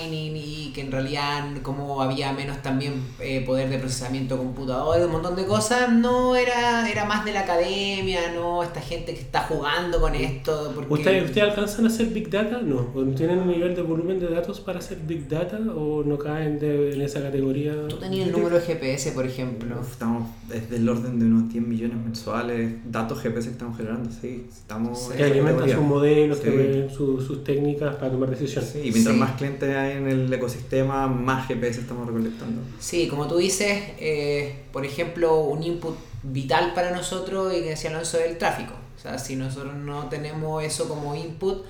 mining y que en realidad como había menos también eh, poder de procesamiento computador, un montón de cosas, no era, era más de la academia, no esta gente que está jugando con esto. Porque... ¿Ustedes, ¿Ustedes alcanzan a hacer Big Data? No. ¿O ¿Tienen un nivel de volumen de datos para hacer Big Data o no caen de- en esa categoría? Tú tenías el número de GPS, por ejemplo. Uf, Estamos desde el orden de unos 10 millones mensuales, datos GPS que estamos generando, sí. Estamos Sí. en que alimentan sus modelos, Sí. que ven su- sus técnicas para tomar decisiones. Sí, y mientras Sí. más clientes hay en el ecosistema, más GPS estamos recolectando. Sí, como tú dices, eh, por ejemplo, un input vital para nosotros, y que decía Alonso, es el tráfico. O sea, si nosotros no tenemos eso como input,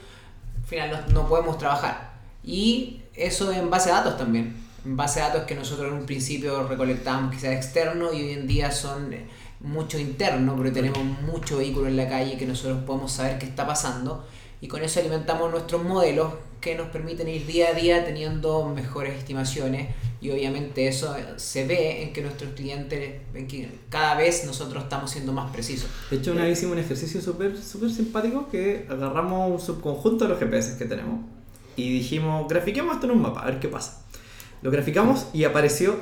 al final no, no podemos trabajar. Y eso en base a datos también. En base a datos que nosotros en un principio recolectábamos quizás externo y hoy en día son eh, mucho interno, porque tenemos mucho vehículo en la calle que nosotros podemos saber qué está pasando. Y con eso alimentamos nuestros modelos que nos permiten ir día a día teniendo mejores estimaciones y obviamente eso se ve en que nuestros clientes, en que cada vez nosotros estamos siendo más precisos. De hecho, una vez hicimos un ejercicio súper súper simpático que agarramos un subconjunto de los GPS que tenemos y dijimos, grafiquemos esto en un mapa, a ver qué pasa. Lo graficamos y apareció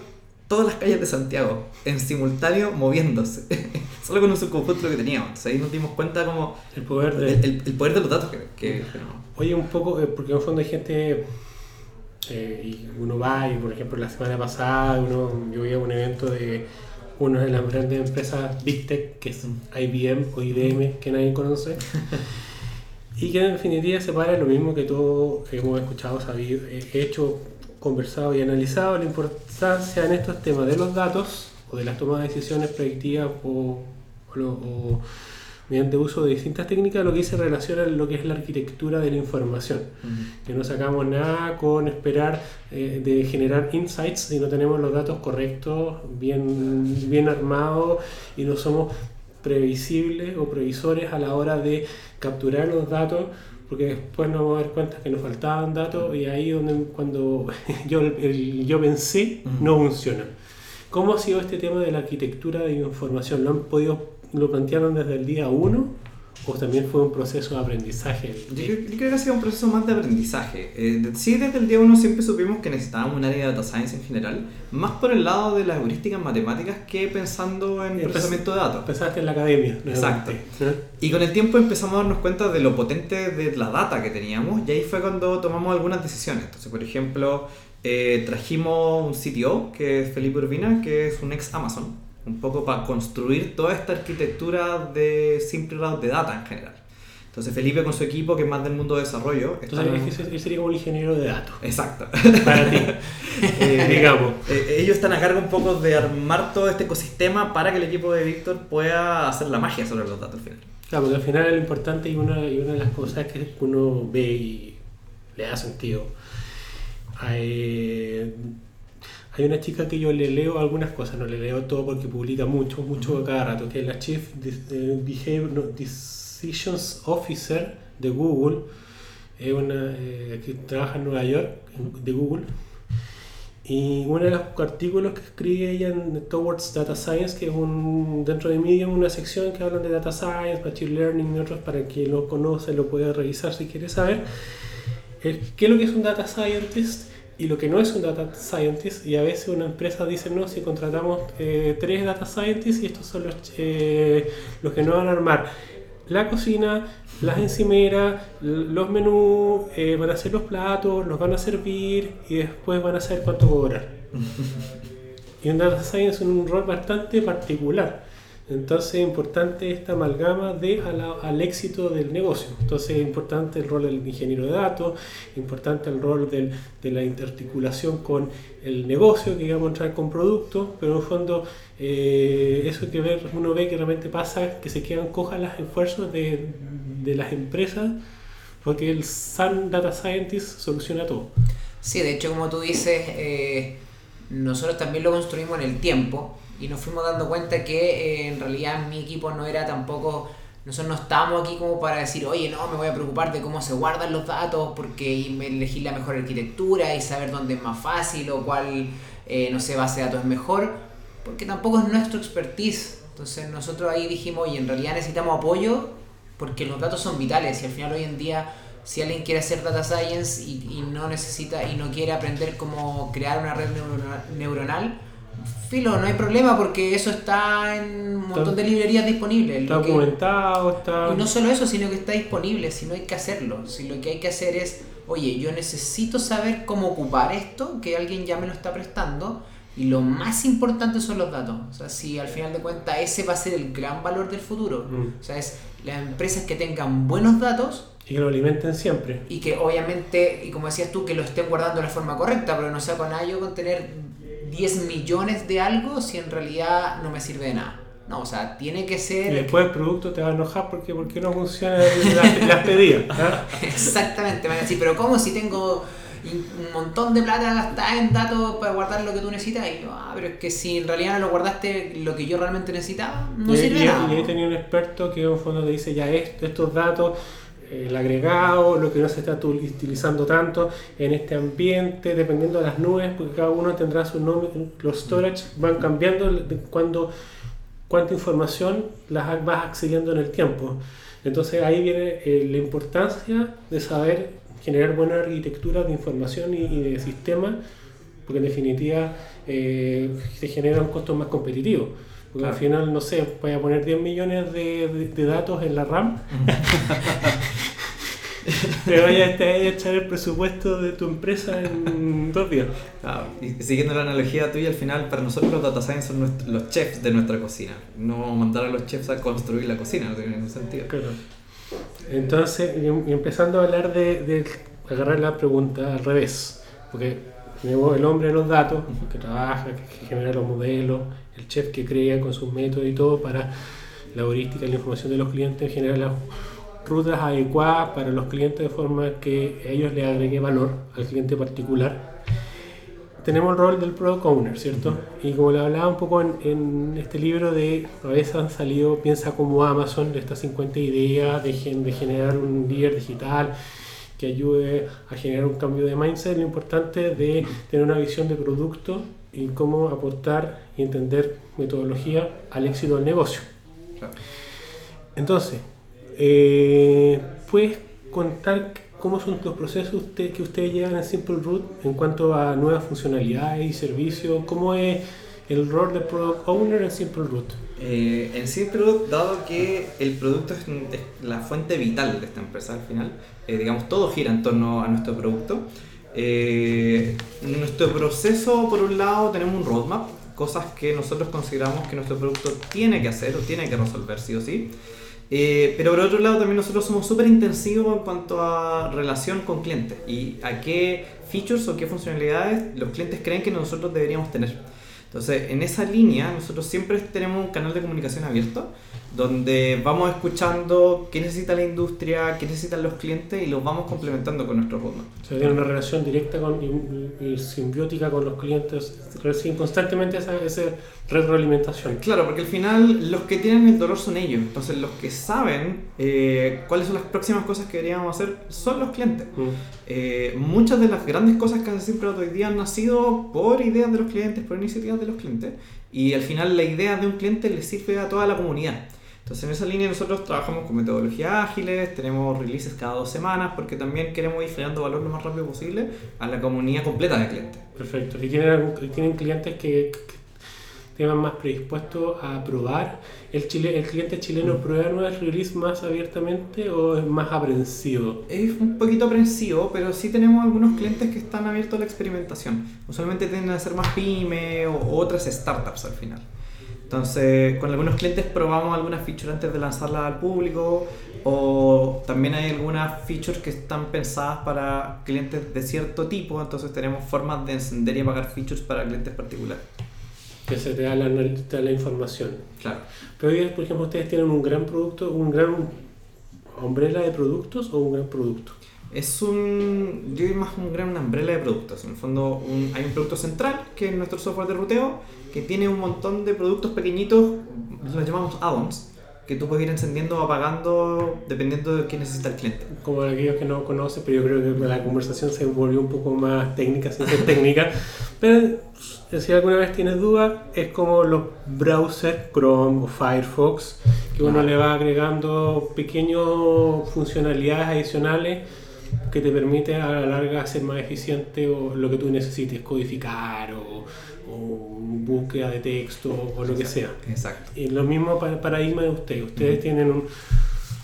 todas las calles de Santiago en simultáneo moviéndose, solo con un subconjunto que teníamos. Entonces ahí nos dimos cuenta como El poder de... el- el poder de los datos que, que tenemos. Oye, un poco, eh, porque en el fondo hay gente, eh, y uno va, y por ejemplo la semana pasada uno, yo vi a un evento de una de las grandes empresas Big Tech, que es IBM o IBM, que nadie conoce, y que en definitiva se para lo mismo que todo hemos escuchado, sabido, eh, hecho, conversado y analizado, la importancia en estos temas de los datos o de las tomas de decisiones predictivas o, o o mediante uso de distintas técnicas, lo que se relaciona en lo que es la arquitectura de la información. Que no sacamos nada con esperar eh, de generar insights si no tenemos los datos correctos, bien, bien armados y no somos previsibles o previsores a la hora de capturar los datos porque después nos vamos a dar cuenta que nos faltaban datos y ahí donde cuando yo, el- yo pensé no funciona. ¿Cómo ha sido este tema de la arquitectura de información? ¿Lo han podido, lo plantearon desde el día 1 ¿O también fue un proceso de aprendizaje? Yo, creo- yo creo que ha sido un proceso más de aprendizaje. Eh, sí, desde el día uno siempre supimos que necesitábamos un área de data science en general, más por el lado de las heurísticas matemáticas que pensando en Empe- procesamiento de datos. Empezaste en la academia. Exacto. ¿eh? Y con el tiempo empezamos a darnos cuenta de lo potente de la data que teníamos y ahí fue cuando tomamos algunas decisiones. Entonces, por ejemplo, eh, trajimos un CTO, que es Felipe Urbina, que es un ex Amazon, un poco para construir toda esta arquitectura de simple route de data en general. Entonces Felipe con su equipo, que es más del mundo de desarrollo, Entonces, él sería como un ingeniero de datos. Exacto. Para ti, Eh, digamos. eh, ellos están a cargo un poco de armar todo este ecosistema para que el equipo de Víctor pueda hacer la magia sobre los datos al final. Claro, porque al final lo importante y una, y una de las cosas que uno ve y le da sentido. Hay, hay una chica que yo le leo algunas cosas, no le leo todo porque publica mucho, mucho cada rato, que es la Chief eh, Behavior- no, Decisions Officer de Google, es una eh, que trabaja en Nueva York, de Google. Y uno de los artículos que escribe ella en Towards Data Science, que es un, dentro de Medium una sección que hablan de Data Science, Machine Learning y otros, para quien lo conoce lo puede revisar si quiere saber, qué es lo que es un Data Scientist y lo que no es un Data Scientist. Y a veces una empresa dice, no, si contratamos eh, tres Data Scientists y estos son los, eh, los que no van a armar la cocina, las encimeras, los menús, eh, van a hacer los platos, los van a servir y después van a saber cuánto cobrar. y un data science es un rol bastante particular. Entonces es importante esta amalgama de al éxito del negocio. Entonces es importante el rol del ingeniero de datos, importante el rol del- de la interarticulación con el negocio que a entrar con productos, pero en el fondo eh, eso que ver, uno ve que realmente pasa, que se quedan cojas los esfuerzos de, de las empresas, porque el Sun Data Scientist soluciona todo. Sí, de hecho, como tú dices, eh, nosotros también lo construimos en el tiempo y nos fuimos dando cuenta que eh, en realidad mi equipo no era tampoco. Nosotros no estábamos aquí como para decir, oye, no, me voy a preocupar de cómo se guardan los datos porque me elegir la mejor arquitectura y saber dónde es más fácil o cuál, eh, no sé, base de datos es mejor, porque tampoco es nuestro expertise. Entonces nosotros ahí dijimos, oye, en realidad necesitamos apoyo porque los datos son vitales y al final hoy en día si alguien quiere hacer data science y, y no necesita y no quiere aprender cómo crear una red neurona- neuronal, filo, no hay problema porque eso está en un montón de librerías disponibles. Está documentado, está... y no solo eso, sino que está disponible, si no hay que hacerlo. Si lo que hay que hacer es, oye, yo necesito saber cómo ocupar esto, que alguien ya me lo está prestando, y lo más importante son los datos. O sea, si al final de cuentas ese va a ser el gran valor del futuro. Mm. O sea, es las empresas que tengan buenos datos Y que lo alimenten siempre. y que obviamente, y como decías tú, que lo estén guardando de la forma correcta, pero no sea con ello con tener 10 millones de algo si en realidad no me sirve de nada. No, o sea, tiene que Y ser... después el producto te va a enojar porque ¿por qué no funcionan las, las pedidas? ¿ah? Exactamente, van a decir, pero ¿cómo si tengo un montón de plata gastada en datos para guardar lo que tú necesitas? Y yo, ah, pero es que si en realidad no lo guardaste lo que yo realmente necesitaba, no y, sirve y- nada. y ahí tenía un experto que en un fondo te dice ya esto, estos datos, eh, el agregado, lo que no se está utilizando tanto en este ambiente, dependiendo de las nubes, porque cada uno tendrá su nombre, los storage van cambiando de cuando cuánta información las vas accediendo en el tiempo. Entonces ahí viene eh, la importancia de saber generar buena arquitectura de información y, y de sistemas, porque en definitiva eh, se generan costos más competitivos. Porque al final, no sé, voy a poner 10 millones de, de- de datos en la RAM, te vaya a este- echar el presupuesto de tu empresa en dos días. Ah, y siguiendo la analogía tuya, al final para nosotros los data science son nuestros- los chefs de nuestra cocina. No vamos a mandar a los chefs a construir la cocina, no tiene ningún sentido. Claro. Entonces, y y empezando a hablar de, de agarrar la pregunta al revés, porque tenemos el hombre de los datos, que trabaja, que genera los modelos, el chef que crea con sus métodos y todo para la heurística y la información de los clientes, genera las rutas adecuadas para los clientes de forma que ellos le agregue valor al cliente particular. Tenemos el rol del product owner, ¿cierto? Y como le hablaba un poco en, en este libro de, a veces han salido, piensa como Amazon, de estas 50 ideas de, de generar un líder digital que ayude a generar un cambio de mindset, lo importante de tener una visión de producto y cómo aportar y entender metodología al éxito del negocio. Claro. Entonces, Eh, ¿Puedes contar cómo son los procesos usted- que ustedes llevan en Simple Root en cuanto a nuevas funcionalidades y servicios? ¿Cómo es el rol de Product Owner en Simple Root? Eh, en Simple Root, dado que el producto es, es la fuente vital de esta empresa al final, eh, digamos, todo gira en torno a nuestro producto. Eh, nuestro proceso, por un lado, tenemos un roadmap, cosas que nosotros consideramos que nuestro producto tiene que hacer o tiene que resolver sí o sí. Eh, pero por otro lado también nosotros somos súper intensivos en cuanto a relación con clientes y a qué features o qué funcionalidades los clientes creen que nosotros deberíamos tener. Entonces, en esa línea, nosotros siempre tenemos un canal de comunicación abierto, donde vamos escuchando qué necesita la industria, qué necesitan los clientes y los vamos complementando con nuestro roadmap. O sea, tiene una relación directa con, y, y simbiótica con los clientes, reciben constantemente esa, esa retroalimentación. Claro, porque al final los que tienen el dolor son ellos. Entonces, los que saben eh, cuáles son las próximas cosas que deberíamos hacer son los clientes. Mm. Eh, muchas de las grandes cosas que hace siempre hoy día han nacido por ideas de los clientes, por iniciativas de los clientes, y al final la idea de un cliente le sirve a toda la comunidad. Entonces en esa línea nosotros trabajamos con metodologías ágiles, tenemos releases cada dos semanas, porque también queremos ir generando valor lo más rápido posible a la comunidad completa de clientes. Perfecto. ¿Y tienen, tienen clientes que, estén más predispuestos a probar? ¿El, chile, ¿El cliente chileno prueba nuevas release más abiertamente o es más aprensivo? Es un poquito aprensivo, pero sí tenemos algunos clientes que están abiertos a la experimentación. Usualmente tienden a ser más pyme o otras startups al final. Entonces, con algunos clientes probamos algunas features antes de lanzarlas al público o también hay algunas features que están pensadas para clientes de cierto tipo, entonces tenemos formas de encender y apagar features para clientes particulares. Que se te da la, te da la información. Claro. Pero por ejemplo, ustedes tienen un gran producto, un gran umbrella de productos o un gran producto. Es un, yo diría más un gran umbrella de productos. En el fondo un- hay un producto central que es nuestro software de ruteo que tiene un montón de productos pequeñitos, los llamamos add-ons, que tú puedes ir encendiendo o apagando dependiendo de qué necesita el cliente. Como aquellos que no conocen, pero yo creo que la conversación se volvió un poco más técnica, sin ser técnica. Pero si alguna vez tienes duda, es como los browsers Chrome o Firefox, que uno Ah. le va agregando pequeñas funcionalidades adicionales que te permite a la larga ser más eficiente o lo que tú necesites, codificar o, o búsqueda de texto o lo que sea. Exacto. Y lo mismo para el paradigma de ustedes. Ustedes tienen un,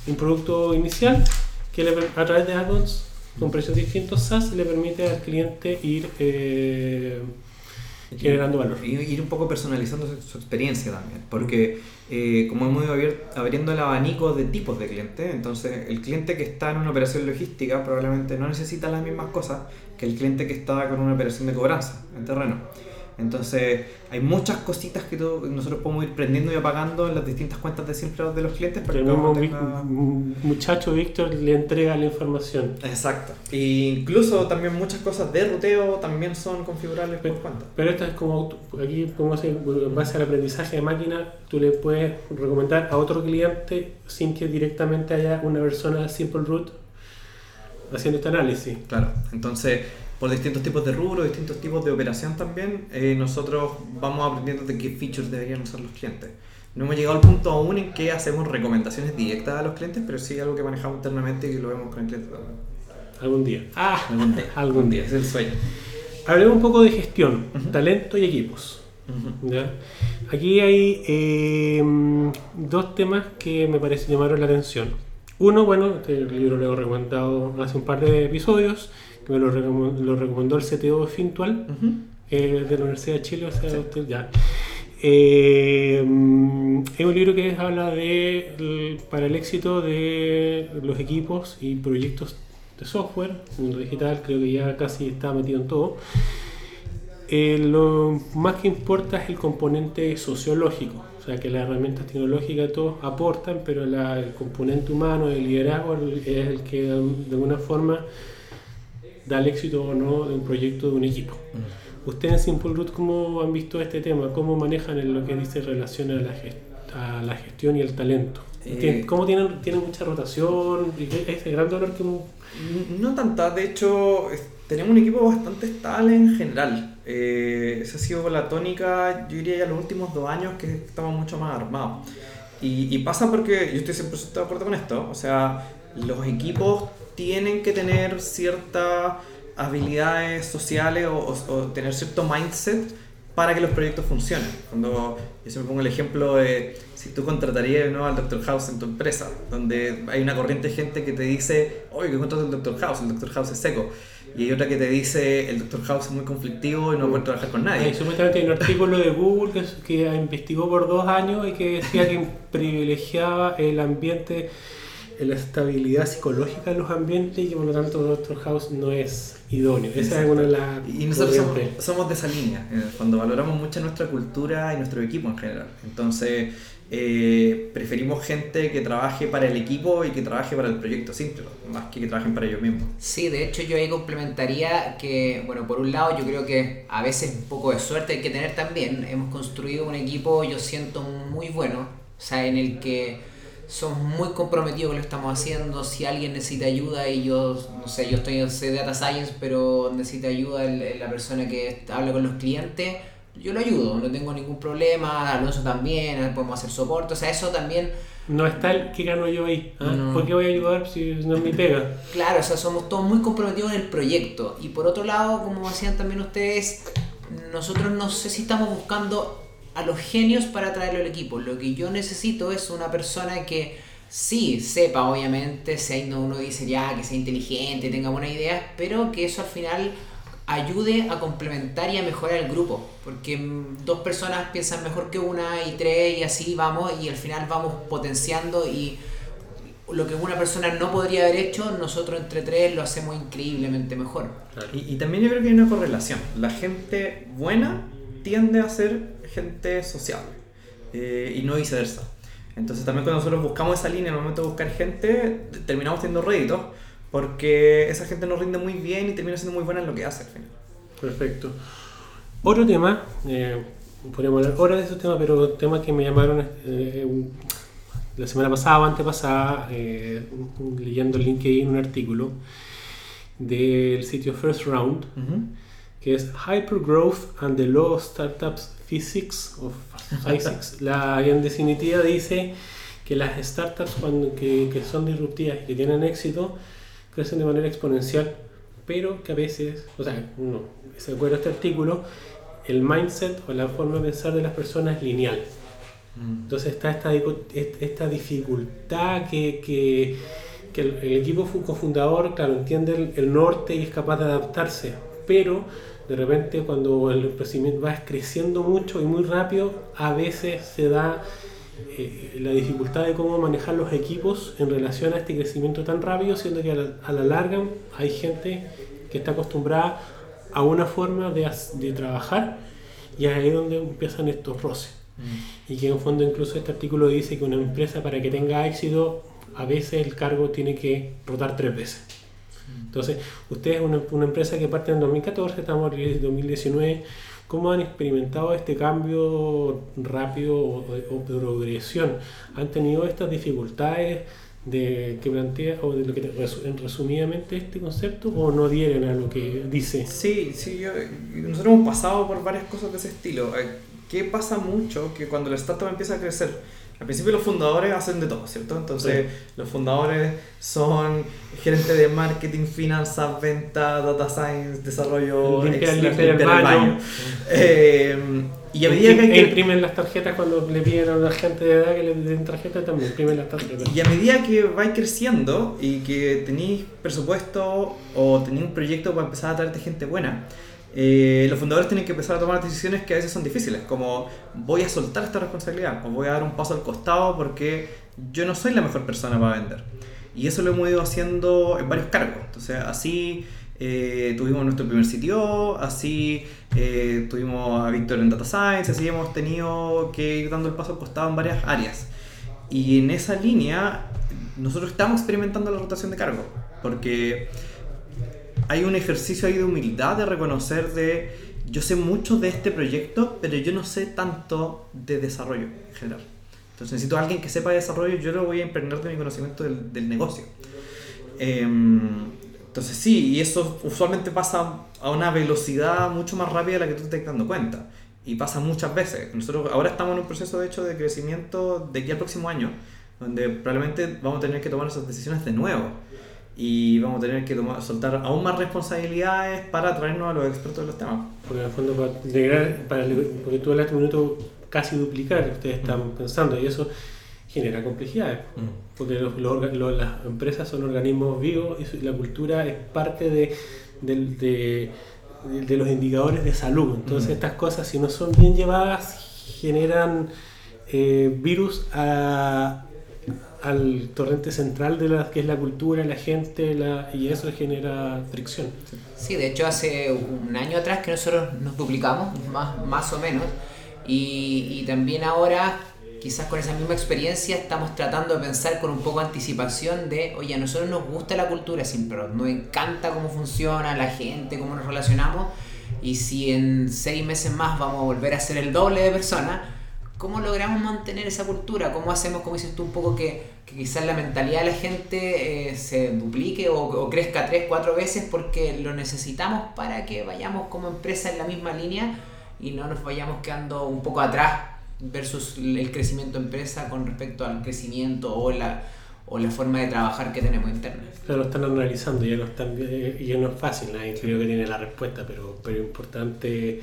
un producto inicial que le a través de add-ons con precios distintos SaaS le permite al cliente ir eh, generando valor. Y ir un poco personalizando su, su experiencia también, porque eh, como hemos ido abriendo el abanico de tipos de clientes, entonces el cliente que está en una operación logística probablemente no necesita las mismas cosas que el cliente que está con una operación de cobranza en terreno. Entonces hay muchas cositas que nosotros podemos ir prendiendo y apagando en las distintas cuentas de siempre de los clientes para El que mismo tenga- muchacho Víctor le entrega la información. Exacto. E incluso también muchas cosas de ruteo también son configurables por cuenta. Pero esto es como aquí, como en base al aprendizaje de máquina, tú le puedes recomendar a otro cliente sin que directamente haya una persona Simple Root haciendo este análisis. Claro, entonces por distintos tipos de rubro, distintos tipos de operación también, eh, nosotros vamos aprendiendo de qué features deberían usar los clientes. No hemos llegado al punto aún en que hacemos recomendaciones directas a los clientes, pero sí algo que manejamos internamente y que lo vemos con el cliente también. Algún día. Ah, Algún día. algún día. Es el sueño. Hablemos un poco de gestión, Ujú. talento y equipos. Ujú. ¿ya? Aquí hay eh, dos temas que me parece llamaron la atención. Uno, bueno, este libro lo he recomendado hace un par de episodios, que me lo, recom- lo recomendó el CTO Fintual, eh, de la Universidad de Chile, o sea, usted ya. Eh, es un libro que habla de para el éxito de los equipos y proyectos de software, mundo digital, creo que ya casi está metido en todo. Eh, lo más que importa es el componente sociológico, o sea que las herramientas tecnológicas todos aportan, pero la- el componente humano, el liderazgo es el que de alguna forma da el éxito o no de un proyecto de un equipo. Ustedes en Simple Root, ¿cómo han visto este tema? ¿Cómo manejan en lo que dice relación a la, a la gestión y el talento? Eh, ¿Tien- ¿Cómo tienen, tienen mucha rotación? ¿Y qué- ¿Es el gran dolor que No tanta, de hecho tenemos un equipo bastante estable en general. Eh, esa ha sido la tónica, yo diría ya los últimos dos años que estamos mucho más armados. Y, y pasa porque yo estoy siempre de acuerdo con esto. O sea, los equipos tienen que tener ciertas habilidades sociales o, o- o tener cierto mindset para que los proyectos funcionen. Cuando yo siempre pongo el ejemplo de si tú contratarías ¿no? al Dr. House en tu empresa, donde hay una corriente de gente que te dice, oye, que contratas al Dr. House, el Dr. House es seco. Y hay otra que te dice, el Dr. House es muy conflictivo y no puede trabajar con nadie. Supuestamente hay un artículo de Google que, que investigó por dos años y que decía que privilegiaba el ambiente, la estabilidad psicológica de los ambientes y que por lo tanto Doctor House no es idóneo. Esa es una de las Y nosotros somos, somos de esa línea, fondo valoramos mucho nuestra cultura y nuestro equipo en general. Entonces, eh, preferimos gente que trabaje para el equipo y que trabaje para el proyecto simple, más que que trabajen para ellos mismos. Sí, de hecho yo ahí complementaría que, bueno, por un lado yo creo que a veces un poco de suerte hay que tener también. Hemos construido un equipo, yo siento, muy bueno, o sea, en el que somos muy comprometidos con lo que estamos haciendo. Si alguien necesita ayuda y yo, no sé, yo estoy en soy Data Science, pero necesita ayuda el- la persona que habla con los clientes, yo lo ayudo, no tengo ningún problema. Alonso también, podemos hacer soporte, o sea, eso también... No está el que gano yo ahí. ¿ah? No. ¿Por qué voy a ayudar si no es mi pega? Claro, o sea, somos todos muy comprometidos en el proyecto. Y por otro lado, como decían también ustedes, nosotros no sé si estamos buscando a los genios para traerlo al equipo. Lo que yo necesito es una persona que sí sepa, obviamente, si ahí no uno dice ya que sea inteligente, tenga buenas ideas, pero que eso al final ayude a complementar y a mejorar el grupo. Porque mm, dos personas piensan mejor que una y tres y así vamos y al final vamos potenciando y lo que una persona no podría haber hecho, nosotros entre tres lo hacemos increíblemente mejor. Y, y también yo creo que hay una correlación. La gente buena tiende a ser gente sociable eh, y no viceversa. Entonces también cuando nosotros buscamos esa línea, en el momento de buscar gente, terminamos teniendo réditos porque esa gente nos rinde muy bien y termina siendo muy buena en lo que hace al final. Perfecto. Otro tema, eh, podríamos hablar ahora de esos temas, pero temas que me llamaron eh, la semana pasada o antepasada, eh, leyendo el LinkedIn un artículo del sitio First Round, que es Hypergrowth and the Law of Startups Physics of Physics. La en definitiva dice que las startups cuando, que, que son disruptivas y que tienen éxito crecen de manera exponencial, pero que a veces, o sea, no, se acuerda este artículo, el mindset o la forma de pensar de las personas es lineal. Entonces está esta, esta dificultad que, que, que el, el equipo fu- cofundador, claro, entiende el, el norte y es capaz de adaptarse, pero de repente cuando el crecimiento va creciendo mucho y muy rápido, a veces se da eh, la dificultad de cómo manejar los equipos en relación a este crecimiento tan rápido, siendo que a la, a la larga hay gente que está acostumbrada a una forma de, de trabajar y ahí es donde empiezan estos roces. Y que en el fondo incluso este artículo dice que una empresa para que tenga éxito, a veces el cargo tiene que rotar tres veces. Entonces, ustedes, una, una empresa que parte en 2014, estamos en 2019, ¿cómo han experimentado este cambio rápido o, progresión? ¿Han tenido estas dificultades de que plantea, o de lo que en resumidamente este concepto, o no adhieren a lo que dice? Sí, sí, yo- nosotros hemos pasado por varias cosas de ese estilo. Eh, ¿Qué pasa mucho? Que cuando la startup empieza a crecer, al principio los fundadores hacen de todo, ¿cierto? Entonces, los fundadores son gerentes de marketing, finanzas, venta, data science, desarrollo, extra, limpiar el baño. Eh, y a medida que hay E que- imprimen las tarjetas cuando le piden a la gente de edad que le den tarjeta, también imprimen las tarjetas. Y a medida que vais creciendo y que tenéis presupuesto o tenéis un proyecto para empezar a traerte gente buena, eh, los fundadores tienen que empezar a tomar decisiones que a veces son difíciles, como voy a soltar esta responsabilidad o voy a dar un paso al costado porque yo no soy la mejor persona para vender. Y eso lo hemos ido haciendo en varios cargos. Entonces, así eh, tuvimos nuestro primer sitio, así eh, tuvimos a Víctor en Data Science, así hemos tenido que ir dando el paso al costado en varias áreas. Y en esa línea, nosotros estamos experimentando la rotación de cargo, porque hay un ejercicio ahí de humildad, de reconocer de, yo sé mucho de este proyecto, pero yo no sé tanto de desarrollo en general. Entonces necesito a alguien que sepa de desarrollo, yo lo voy a impregnar de mi conocimiento del, del negocio. Em, entonces sí, y eso usualmente pasa a una velocidad mucho más rápida de la que tú te estás dando cuenta. Y pasa muchas veces. Nosotros ahora estamos en un proceso de hecho de crecimiento de aquí al próximo año, donde probablemente vamos a tener que tomar esas decisiones de nuevo. Y vamos a tener que tomar, soltar aún más responsabilidades para traernos a los expertos de los temas. Porque en el fondo, para integrar, para, porque tú hablaste un minuto casi duplicar, ustedes están pensando, y eso genera complejidades. Porque los, los- los- las empresas son organismos vivos y la cultura es parte de, del- de, de- de los indicadores de salud. Entonces, Mm. estas cosas, si no son bien llevadas, generan eh, virus a- al torrente central de la que es la cultura, la gente, la, y eso genera fricción. Sí, de hecho hace un año atrás que nosotros nos duplicamos, más, más o menos, y, y también ahora, quizás con esa misma experiencia, estamos tratando de pensar con un poco de anticipación de, oye, a nosotros nos gusta la cultura siempre, nos encanta cómo funciona la gente, cómo nos relacionamos, y si en seis meses más vamos a volver a ser el doble de personas, ¿cómo logramos mantener esa cultura? ¿Cómo hacemos, como dices tú, un poco que, que quizás la mentalidad de la gente eh, se duplique o, o crezca tres, cuatro veces porque lo necesitamos para que vayamos como empresa en la misma línea y no nos vayamos quedando un poco atrás versus el crecimiento empresa con respecto al crecimiento o la, o la forma de trabajar que tenemos interna? Claro, lo están analizando, ya no, están, eh, ya no es fácil, nadie creo que tiene la respuesta, pero, pero importante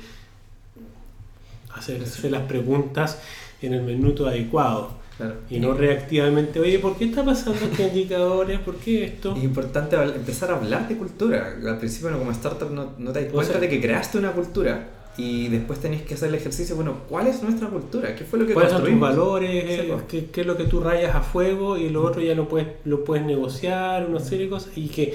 hacerse las preguntas en el minuto adecuado Claro. y no reactivamente, oye, ¿por qué está pasando estos indicadores? ¿Por qué esto? Es importante empezar a hablar de cultura. Al principio, no, como startup, no, no te das O cuenta sea- de que creaste una cultura y después tenés que hacer el ejercicio. Bueno, ¿cuál es nuestra cultura? ¿Qué fue lo que ¿Cuáles son tus valores? Eh, pues. ¿Qué, qué es lo que tú rayas a fuego y lo otro ya lo puedes, lo puedes negociar? Una serie de cosas. Y que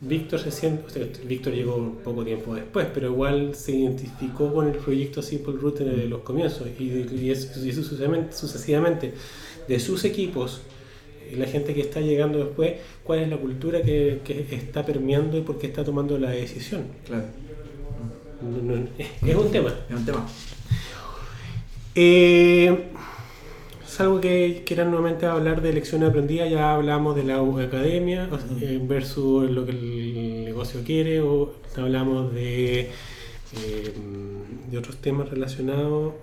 Víctor se siente, o sea, Víctor llegó poco tiempo después, pero igual se identificó con el proyecto Simple Root desde los comienzos y, y, es- y sucesivamente, sucesivamente de sus equipos y la gente que está llegando después, cuál es la cultura que, que está permeando y por qué está tomando la decisión. Claro, No- no- es un tema. es un tema. Eh, es algo que quieran nuevamente hablar de lecciones aprendidas, ya hablamos de la academia eh, versus lo que el negocio quiere, o hablamos de, eh, de otros temas relacionados.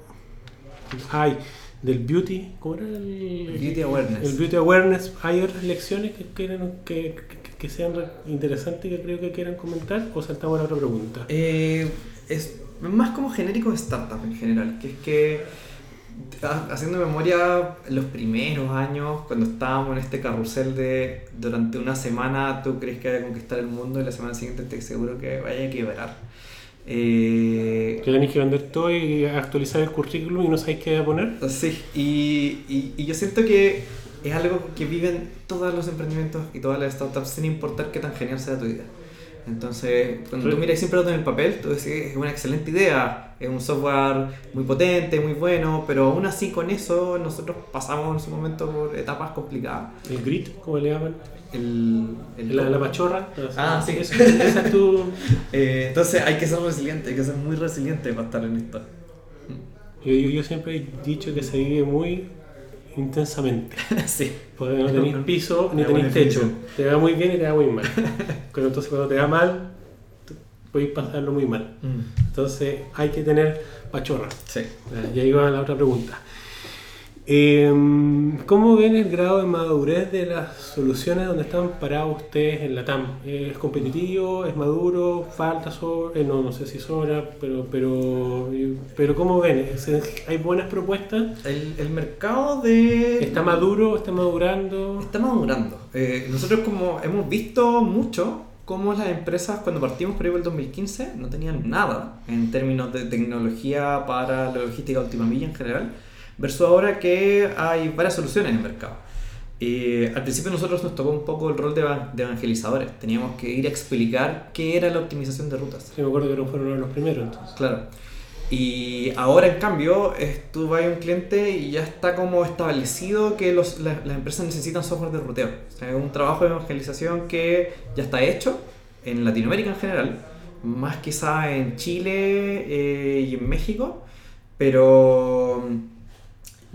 Hay del beauty, ¿cómo era el Beauty awareness. El beauty awareness. ¿Hay otras lecciones que quieran que, que- que sean interesantes que creo que quieran comentar? ¿O saltamos a la otra pregunta? Eh, es más como genérico de startup en general, que es que haciendo memoria los primeros años, cuando estábamos en este carrusel de durante una semana tú crees que vas a conquistar el mundo y la semana siguiente te seguro que vaya a quebrar. Eh, Que tenéis que vender todo y actualizar el currículum y no sabéis qué poner. Sí, y, y, y yo siento que es algo que viven todos los emprendimientos y todas las startups sin importar qué tan genial sea tu idea. Entonces, cuando tú Sí. miras siempre en el papel, tú decís, es una excelente idea, es un software muy potente, muy bueno, pero aún así con eso nosotros pasamos en su momento por etapas complicadas. El grit, como le llaman. El, el- La, la pachorra. Ah, sí. Esa, esa es tu. Eh, entonces hay que ser resiliente, hay que ser muy resiliente para estar en esto. Yo, yo, yo siempre he dicho que se vive muy intensamente. sí. Porque no tenéis piso ni tenéis techo. Te va muy bien y te va muy mal. Pero entonces cuando te va mal, podéis pasarlo muy mal. Entonces hay que tener pachorra. Sí. Ya iba a la otra pregunta. Eh, ¿Cómo ven el grado de madurez de las soluciones donde están parados ustedes en la TAM? ¿Es competitivo? ¿Es maduro? ¿Falta sobra? Eh, no, no sé si sobra, pero, pero, pero ¿cómo ven? ¿Se- ¿Hay buenas propuestas? El, el mercado de... ¿Está maduro? ¿Está madurando? Está madurando. Eh, nosotros como hemos visto mucho cómo las empresas cuando partimos por ahí por el 2015 no tenían nada en términos de tecnología para la logística última milla en general, versus ahora que hay varias soluciones en el mercado. Eh, al principio nosotros nos tocó un poco el rol de, de evangelizadores. Teníamos que ir a explicar qué era la optimización de rutas. Sí, me acuerdo que no fueron uno de los primeros entonces. Claro. Y ahora, en cambio, es- tú vas a un cliente y ya está como establecido que los, la- las empresas necesitan software de ruteo. O sea, es un trabajo de evangelización que ya está hecho en Latinoamérica en general, más quizá en Chile eh, y en México, pero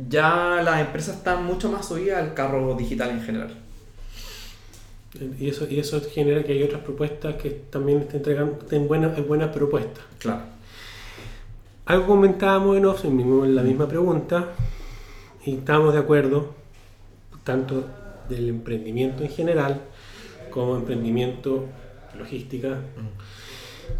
ya las empresas están mucho más subidas al carro digital en general. Y eso, y eso genera que hay otras propuestas que también te entregan buenas, buenas propuestas. Claro. Algo comentábamos en off, mismo en la misma pregunta, y estábamos de acuerdo, tanto del emprendimiento en general como emprendimiento logística.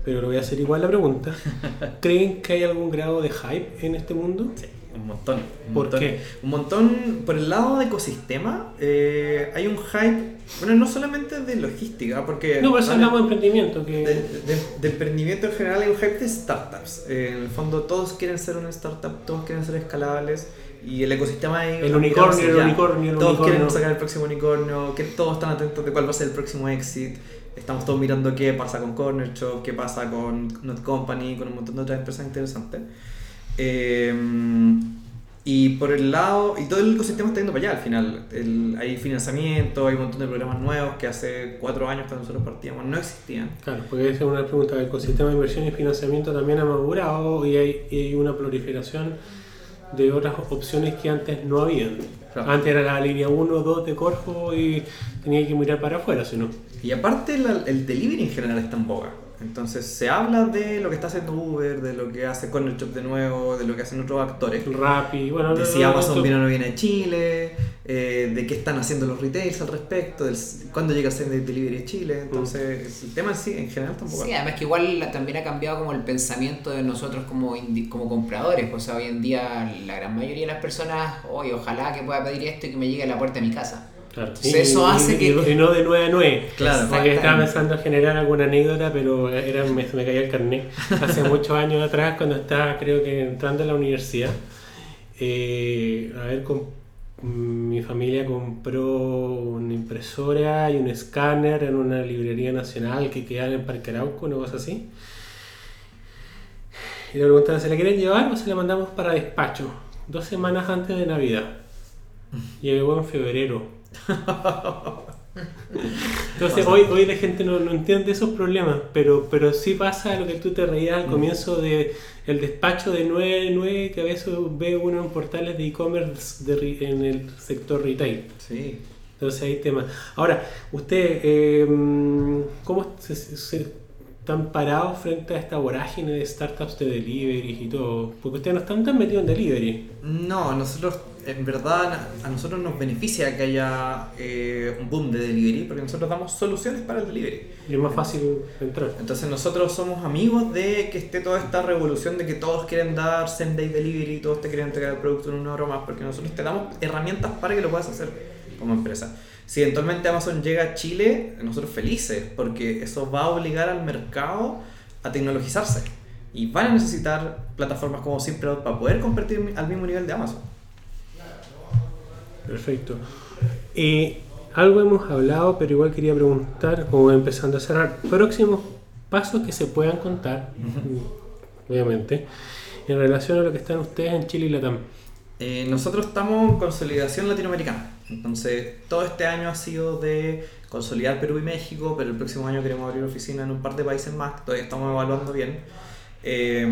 Pero lo voy a hacer igual la pregunta. ¿Creen que hay algún grado de hype en este mundo? Sí, un montón. Un ¿Por montón. qué? Un montón, por el lado de ecosistema, eh, hay un hype, bueno, no solamente de logística, porque... No, por eso hablamos de emprendimiento. Que... de, de- de emprendimiento en general hay un hype de startups. Eh, en el fondo todos quieren ser una startup, todos quieren ser escalables y el ecosistema ahí... El unicornio, el unicornio, el Todos unicornio. quieren sacar el próximo unicornio, que todos están atentos de cuál va a ser el próximo exit. Estamos todos mirando qué pasa con Corner Shop, qué pasa con Not Company, con un montón de otras empresas interesantes. Eh, y por el lado, y todo el ecosistema está yendo para allá al final. El- hay financiamiento, hay un montón de programas nuevos que hace cuatro años cuando nosotros partíamos no existían. Claro, porque esa es una pregunta. El ecosistema de inversión y financiamiento también ha madurado y hay, y hay una proliferación de otras opciones que antes no habían. Claro. Antes era la línea 1 2 de Corfo y tenía que mirar para afuera, si no. Y aparte la- el delivery en general está en boga. Entonces se habla de lo que está haciendo Uber, de lo que hace Corner Shop de nuevo, de lo que hacen otros actores. Rappi, bueno, De no- si no- Amazon viene o no viene a Chile, eh, de qué están haciendo los retails al respecto, del, cuándo llega a ser de delivery a Chile. Entonces el tema en sí en general boga. Sí, además que igual la- también ha cambiado como el pensamiento de nosotros como, indi- como compradores. O sea, hoy en día la gran mayoría de las personas, oye, ojalá que pueda pedir esto y que me llegue a la puerta de mi casa. Claro. Entonces, eso hace y- que- y no de 9 a 9. Claro. Porque estaba pensando en generar alguna anécdota, pero era, me, me caía el carnet. Hace muchos años atrás, cuando estaba, creo que entrando a la universidad, eh, a ver, com- mi familia compró una impresora y un escáner en una librería nacional que quedaba en Parque Arauco, una cosa así. Y le preguntaban, ¿se la quieren llevar o se la mandamos para despacho? Dos semanas antes de Navidad. Llegó en febrero. Entonces hoy, hoy la gente no, no entiende esos problemas, pero, pero sí pasa lo que tú te reías al comienzo de el despacho de 9 que a veces ve uno en portales de e-commerce en el sector retail. Sí. Entonces hay temas. Ahora, usted, eh, ¿cómo se, se- están parados frente a esta vorágine de startups de delivery y todo? Porque ustedes no están tan metidos en delivery. No, nosotros, en verdad, a nosotros nos beneficia que haya eh, un boom de delivery, porque nosotros damos soluciones para el delivery. Y es más fácil entrar. Entonces nosotros somos amigos de que esté toda esta revolución de que todos quieren dar same day delivery, todos te quieren entregar el producto en una hora más, porque nosotros te damos herramientas para que lo puedas hacer como empresa. Si eventualmente Amazon llega a Chile, nosotros felices, porque eso va a obligar al mercado a tecnologizarse. Y van a necesitar plataformas como Simplot para poder competir al mismo nivel de Amazon. Perfecto. Y algo hemos hablado, pero igual quería preguntar, como empezando a cerrar, próximos pasos que se puedan contar, obviamente, en relación a lo que están ustedes en Chile y Latam. Eh, nosotros estamos en consolidación latinoamericana. Entonces, todo este año ha sido de consolidar Perú y México, pero el próximo año queremos abrir oficina en un par de países más. Todavía estamos evaluando bien. Eh,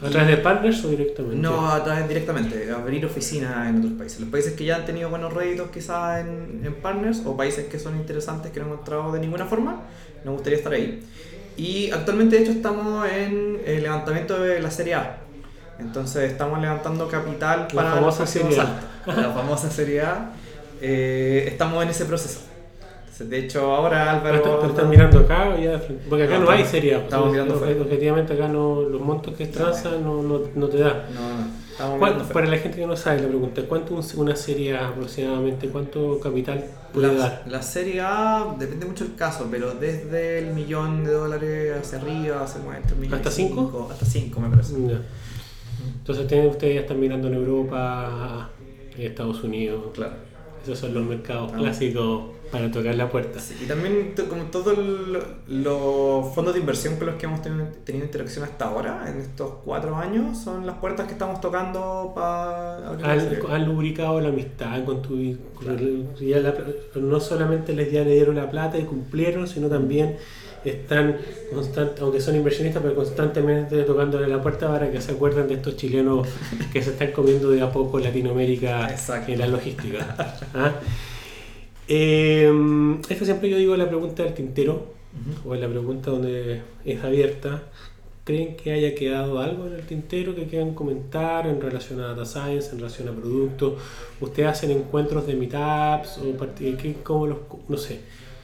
¿A través de partners o directamente? no, a través directamente, abrir oficina en otros países. Los países que ya han tenido buenos réditos quizás en, en partners o países que son interesantes que no hemos entrado de ninguna forma, nos gustaría estar ahí. Y actualmente de hecho estamos en el levantamiento de la Serie A. Entonces estamos levantando capital La para famosa los próximos Serie A. La famosa Serie A. Eh, estamos en ese proceso. Entonces, de hecho ahora ¿Pero, Álvaro... pero están mirando acá ya? Porque acá No, no, hay estamos- serie. A, estamos mirando fuera. Objetivamente acá no, los montos que transan no, no, no te da. No, no, estamos ¿Cuál- mirando fuera. para la gente que no sabe, la pregunta, ¿cuánto un- una serie A aproximadamente, cuánto capital puede La, dar? la serie A depende mucho del caso, pero desde el millón de dólares hacia arriba un millón ¿Hasta y cinco? Hasta 5 me parece. Ya. Entonces ustedes ya están mirando en Europa, en Estados Unidos. Claro. Esos son los mercados Ah. clásicos para tocar la puerta. Sí, y también como todos los fondos de inversión con los que hemos tenido, tenido interacción hasta ahora, en estos cuatro años, son las puertas que estamos tocando para. Han, han lubricado la amistad con tu con- ya la- no solamente les ya le dieron la plata y cumplieron, sino también están constant- aunque son inversionistas, pero constantemente tocándole la puerta para que se acuerden de estos chilenos que se están comiendo de a poco Latinoamérica Exacto. en la logística. ¿Ah? Eh, esta siempre yo digo la pregunta del tintero, o es la pregunta donde es abierta. ¿Creen que haya quedado algo en el tintero que quieran comentar en relación a data science, en relación a productos? ¿Ustedes hacen encuentros de meetups o cómo los, no sé?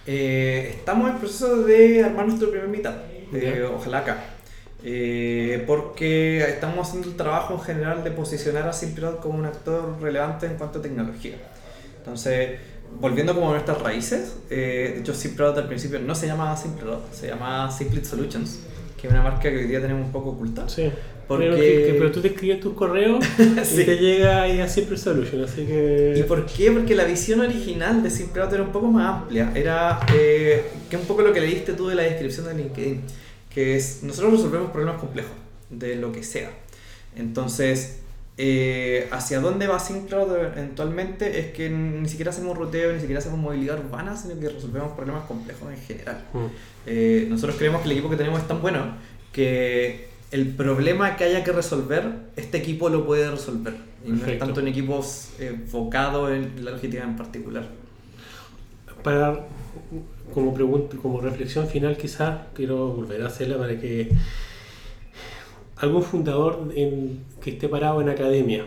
Eh, estamos en proceso de armar nuestro primer meetup, eh, ojalá acá. Eh, porque estamos haciendo el trabajo en general de posicionar a Simplot como un actor relevante en cuanto a tecnología. Entonces, volviendo como a nuestras raíces, eh, de hecho Simplot al principio no se llamaba Simplot, se llamaba Simplit Solutions, que es una marca que hoy día tenemos un poco oculta. Sí. Porque- Pero, que- que- pero tú te escribes tus correos Sí. y te llega ahí a Simple Solution, así que... ¿Y por qué? Porque la visión original de Simplot era un poco más amplia. Era eh, que un poco lo que leíste tú de la descripción de LinkedIn, que es nosotros resolvemos problemas complejos, de lo que sea. Entonces, eh, hacia dónde va Simplot eventualmente es que ni siquiera hacemos ruteo, ni siquiera hacemos movilidad urbana, sino que resolvemos problemas complejos en general. Mm. Eh, nosotros creemos que el equipo que tenemos es tan bueno que el problema que haya que resolver, este equipo lo puede resolver. Y no es tanto en equipos eh, enfocados en la logística en particular. Para, como pregunta, como reflexión final quizás, quiero volver a hacerla para que algún fundador en- que esté parado en academia,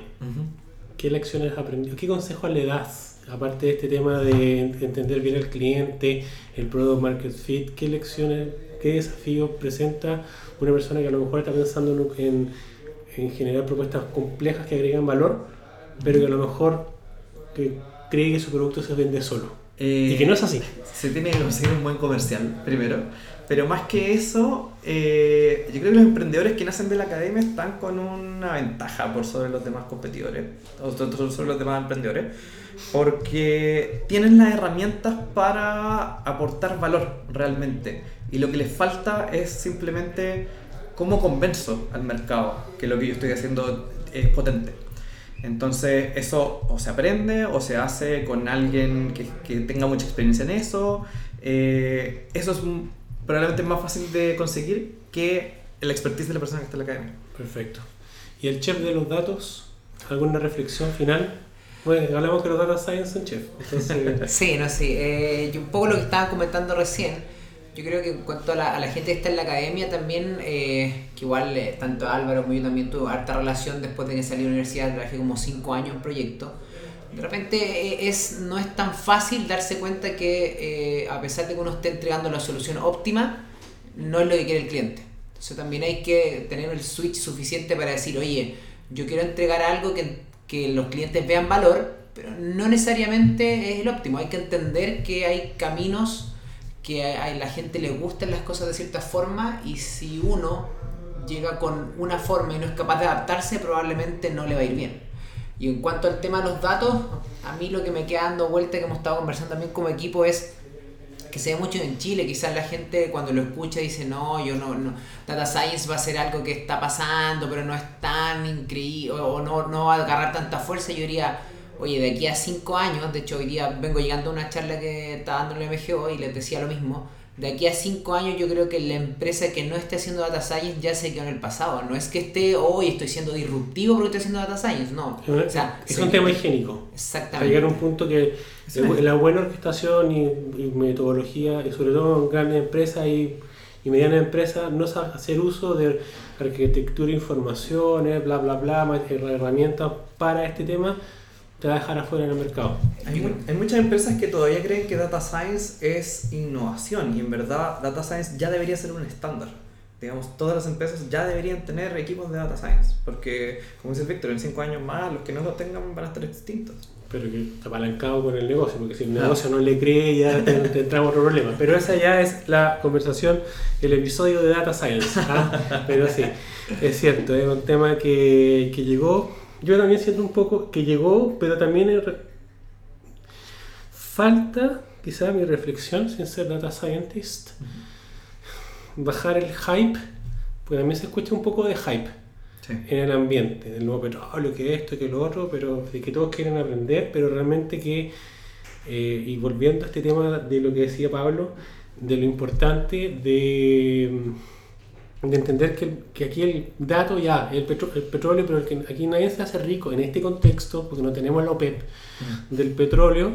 ¿qué lecciones has aprendido? ¿Qué consejos le das? Aparte de este tema de entender bien al cliente, el product market fit, ¿qué lecciones, qué desafíos presenta una persona que a lo mejor está pensando en, en- en generar propuestas complejas que agregan valor, pero que a lo mejor que cree que su producto se vende solo? Eh, Y que no es así. Se tiene que conseguir un buen comercial, primero. Pero más que eso, eh, yo creo que los emprendedores que nacen de la academia están con una ventaja por sobre los demás competidores, o so- so- sobre los demás emprendedores, porque tienen las herramientas para aportar valor realmente. Y lo que les falta es simplemente cómo convenzo al mercado que lo que yo estoy haciendo es potente. Entonces eso o se aprende o se hace con alguien que, que tenga mucha experiencia en eso. Eh, eso es un- probablemente más fácil de conseguir que el expertise de la persona que está en la academia. Perfecto. ¿Y el chef de los datos? ¿Alguna reflexión final? Bueno, hablamos que los data science son chef. Entonces, Sí, no sé. eh, y un poco lo que estaban comentando recién. Yo creo que en cuanto a la, a la gente que está en la academia también, eh, que igual eh, tanto Álvaro como yo también tuve harta relación después de que salí de la universidad, trabajé como 5 años en proyectos. De repente eh, es, no es tan fácil darse cuenta que eh, a pesar de que uno esté entregando la solución óptima, no es lo que quiere el cliente. Entonces también hay que tener el switch suficiente para decir, oye, yo quiero entregar algo que, que los clientes vean valor, pero no necesariamente es el óptimo. Hay que entender que hay caminos que a la gente le gustan las cosas de cierta forma y si uno llega con una forma y no es capaz de adaptarse, probablemente no le va a ir bien. Y en cuanto al tema de los datos, a mí lo que me queda dando vuelta, que hemos estado conversando también como equipo, es que se ve mucho en Chile. Quizás la gente cuando lo escucha dice, no, yo no, no, Data Science va a ser algo que está pasando, pero no es tan increíble, o, o no, no va a agarrar tanta fuerza. Yo diría, oye, de aquí a cinco años, de hecho hoy día vengo llegando a una charla que está dando el MGO y les decía lo mismo. De aquí a cinco años yo creo que la empresa que no esté haciendo Data Science ya se quedó en el pasado. No es que esté hoy estoy siendo disruptivo porque estoy haciendo Data Science, no. O sea, es se- un tema higiénico. Para Exactamente. llegar a un punto que es. la buena orquestación y, y metodología, y sobre todo en grandes empresas y, y medianas empresas, no sabe hacer uso de arquitectura, informaciones, bla, bla, bla, herramientas para este tema, te va a dejar afuera en el mercado. Hay, mu- hay muchas empresas que todavía creen que Data Science es innovación y en verdad Data Science ya debería ser un estándar. Digamos, todas las empresas ya deberían tener equipos de Data Science porque, como dice Víctor, en cinco años más los que no lo tengan van a estar extintos. Pero que está apalancado con el negocio, porque si el negocio no le cree, ya te, te entramos otro problema. Pero esa ya es la conversación, el episodio de Data Science. ¿ah? Pero sí, es cierto, es un tema que, que llegó. Yo también siento un poco que llegó, pero también falta, quizá mi reflexión, sin ser data scientist, bajar el hype, porque también se escucha un poco de hype Sí. en el ambiente, del nuevo petróleo, que esto, que lo otro, pero de que todos quieren aprender, pero realmente que, eh, y volviendo a este tema de lo que decía Pablo, de lo importante de, de entender que, que aquí el dato ya, el, petro- el petróleo, pero el que aquí nadie se hace rico en este contexto, porque no tenemos la OPEP del petróleo,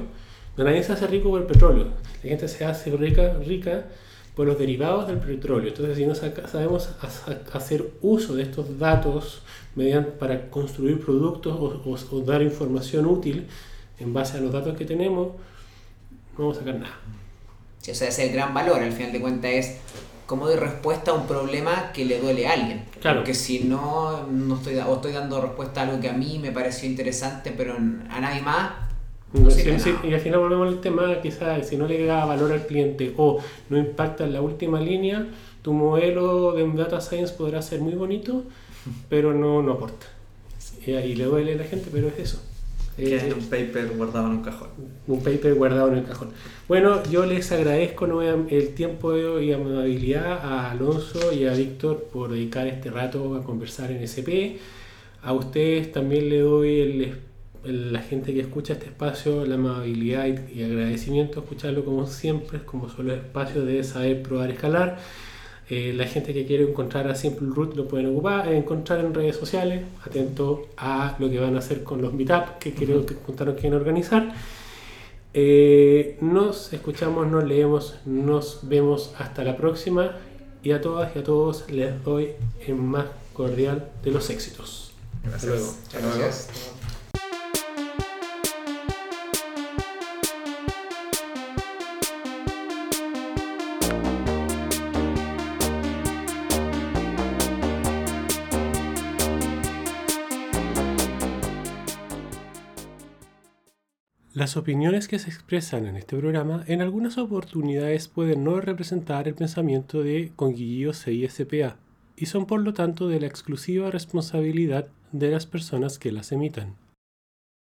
nadie se hace rico por el petróleo, la gente se hace rica, rica por los derivados del petróleo. Entonces, si no sabemos hacer uso de estos datos mediante, para construir productos o, dar información útil en base a los datos que tenemos, no vamos a sacar nada. Sí, o sea, ese es el gran valor, al final de cuentas es cómo doy respuesta a un problema que le duele a alguien. Claro. Porque si no, no estoy, o estoy dando respuesta a algo que a mí me pareció interesante, pero a nadie más, y al final volvemos al tema, quizás si no le da valor al cliente o no impacta en la última línea, tu modelo de data science podrá ser muy bonito, pero no, no aporta. Y, le duele a la gente, pero es eso. Es un paper guardado en un cajón. Un paper guardado en el cajón. Bueno, yo les agradezco el tiempo y amabilidad a Alonso y a Víctor por dedicar este rato a conversar en SP. A ustedes también le doy el la gente que escucha este espacio, la amabilidad y, agradecimiento, escucharlo como siempre, como solo espacio de saber probar escalar. Eh, la gente que quiere encontrar a Simple Root lo pueden ocupar, eh, encontrar en redes sociales, atento a lo que van a hacer con los meetups que quiero que contaron quieren organizar. Eh, nos escuchamos, nos leemos, nos vemos hasta la próxima y a todas y a todos les doy el más cordial de los éxitos. Gracias. Hasta luego. Gracias. Las opiniones que se expresan en este programa en algunas oportunidades pueden no representar el pensamiento de Conguillío CISPA y son por lo tanto de la exclusiva responsabilidad de las personas que las emitan.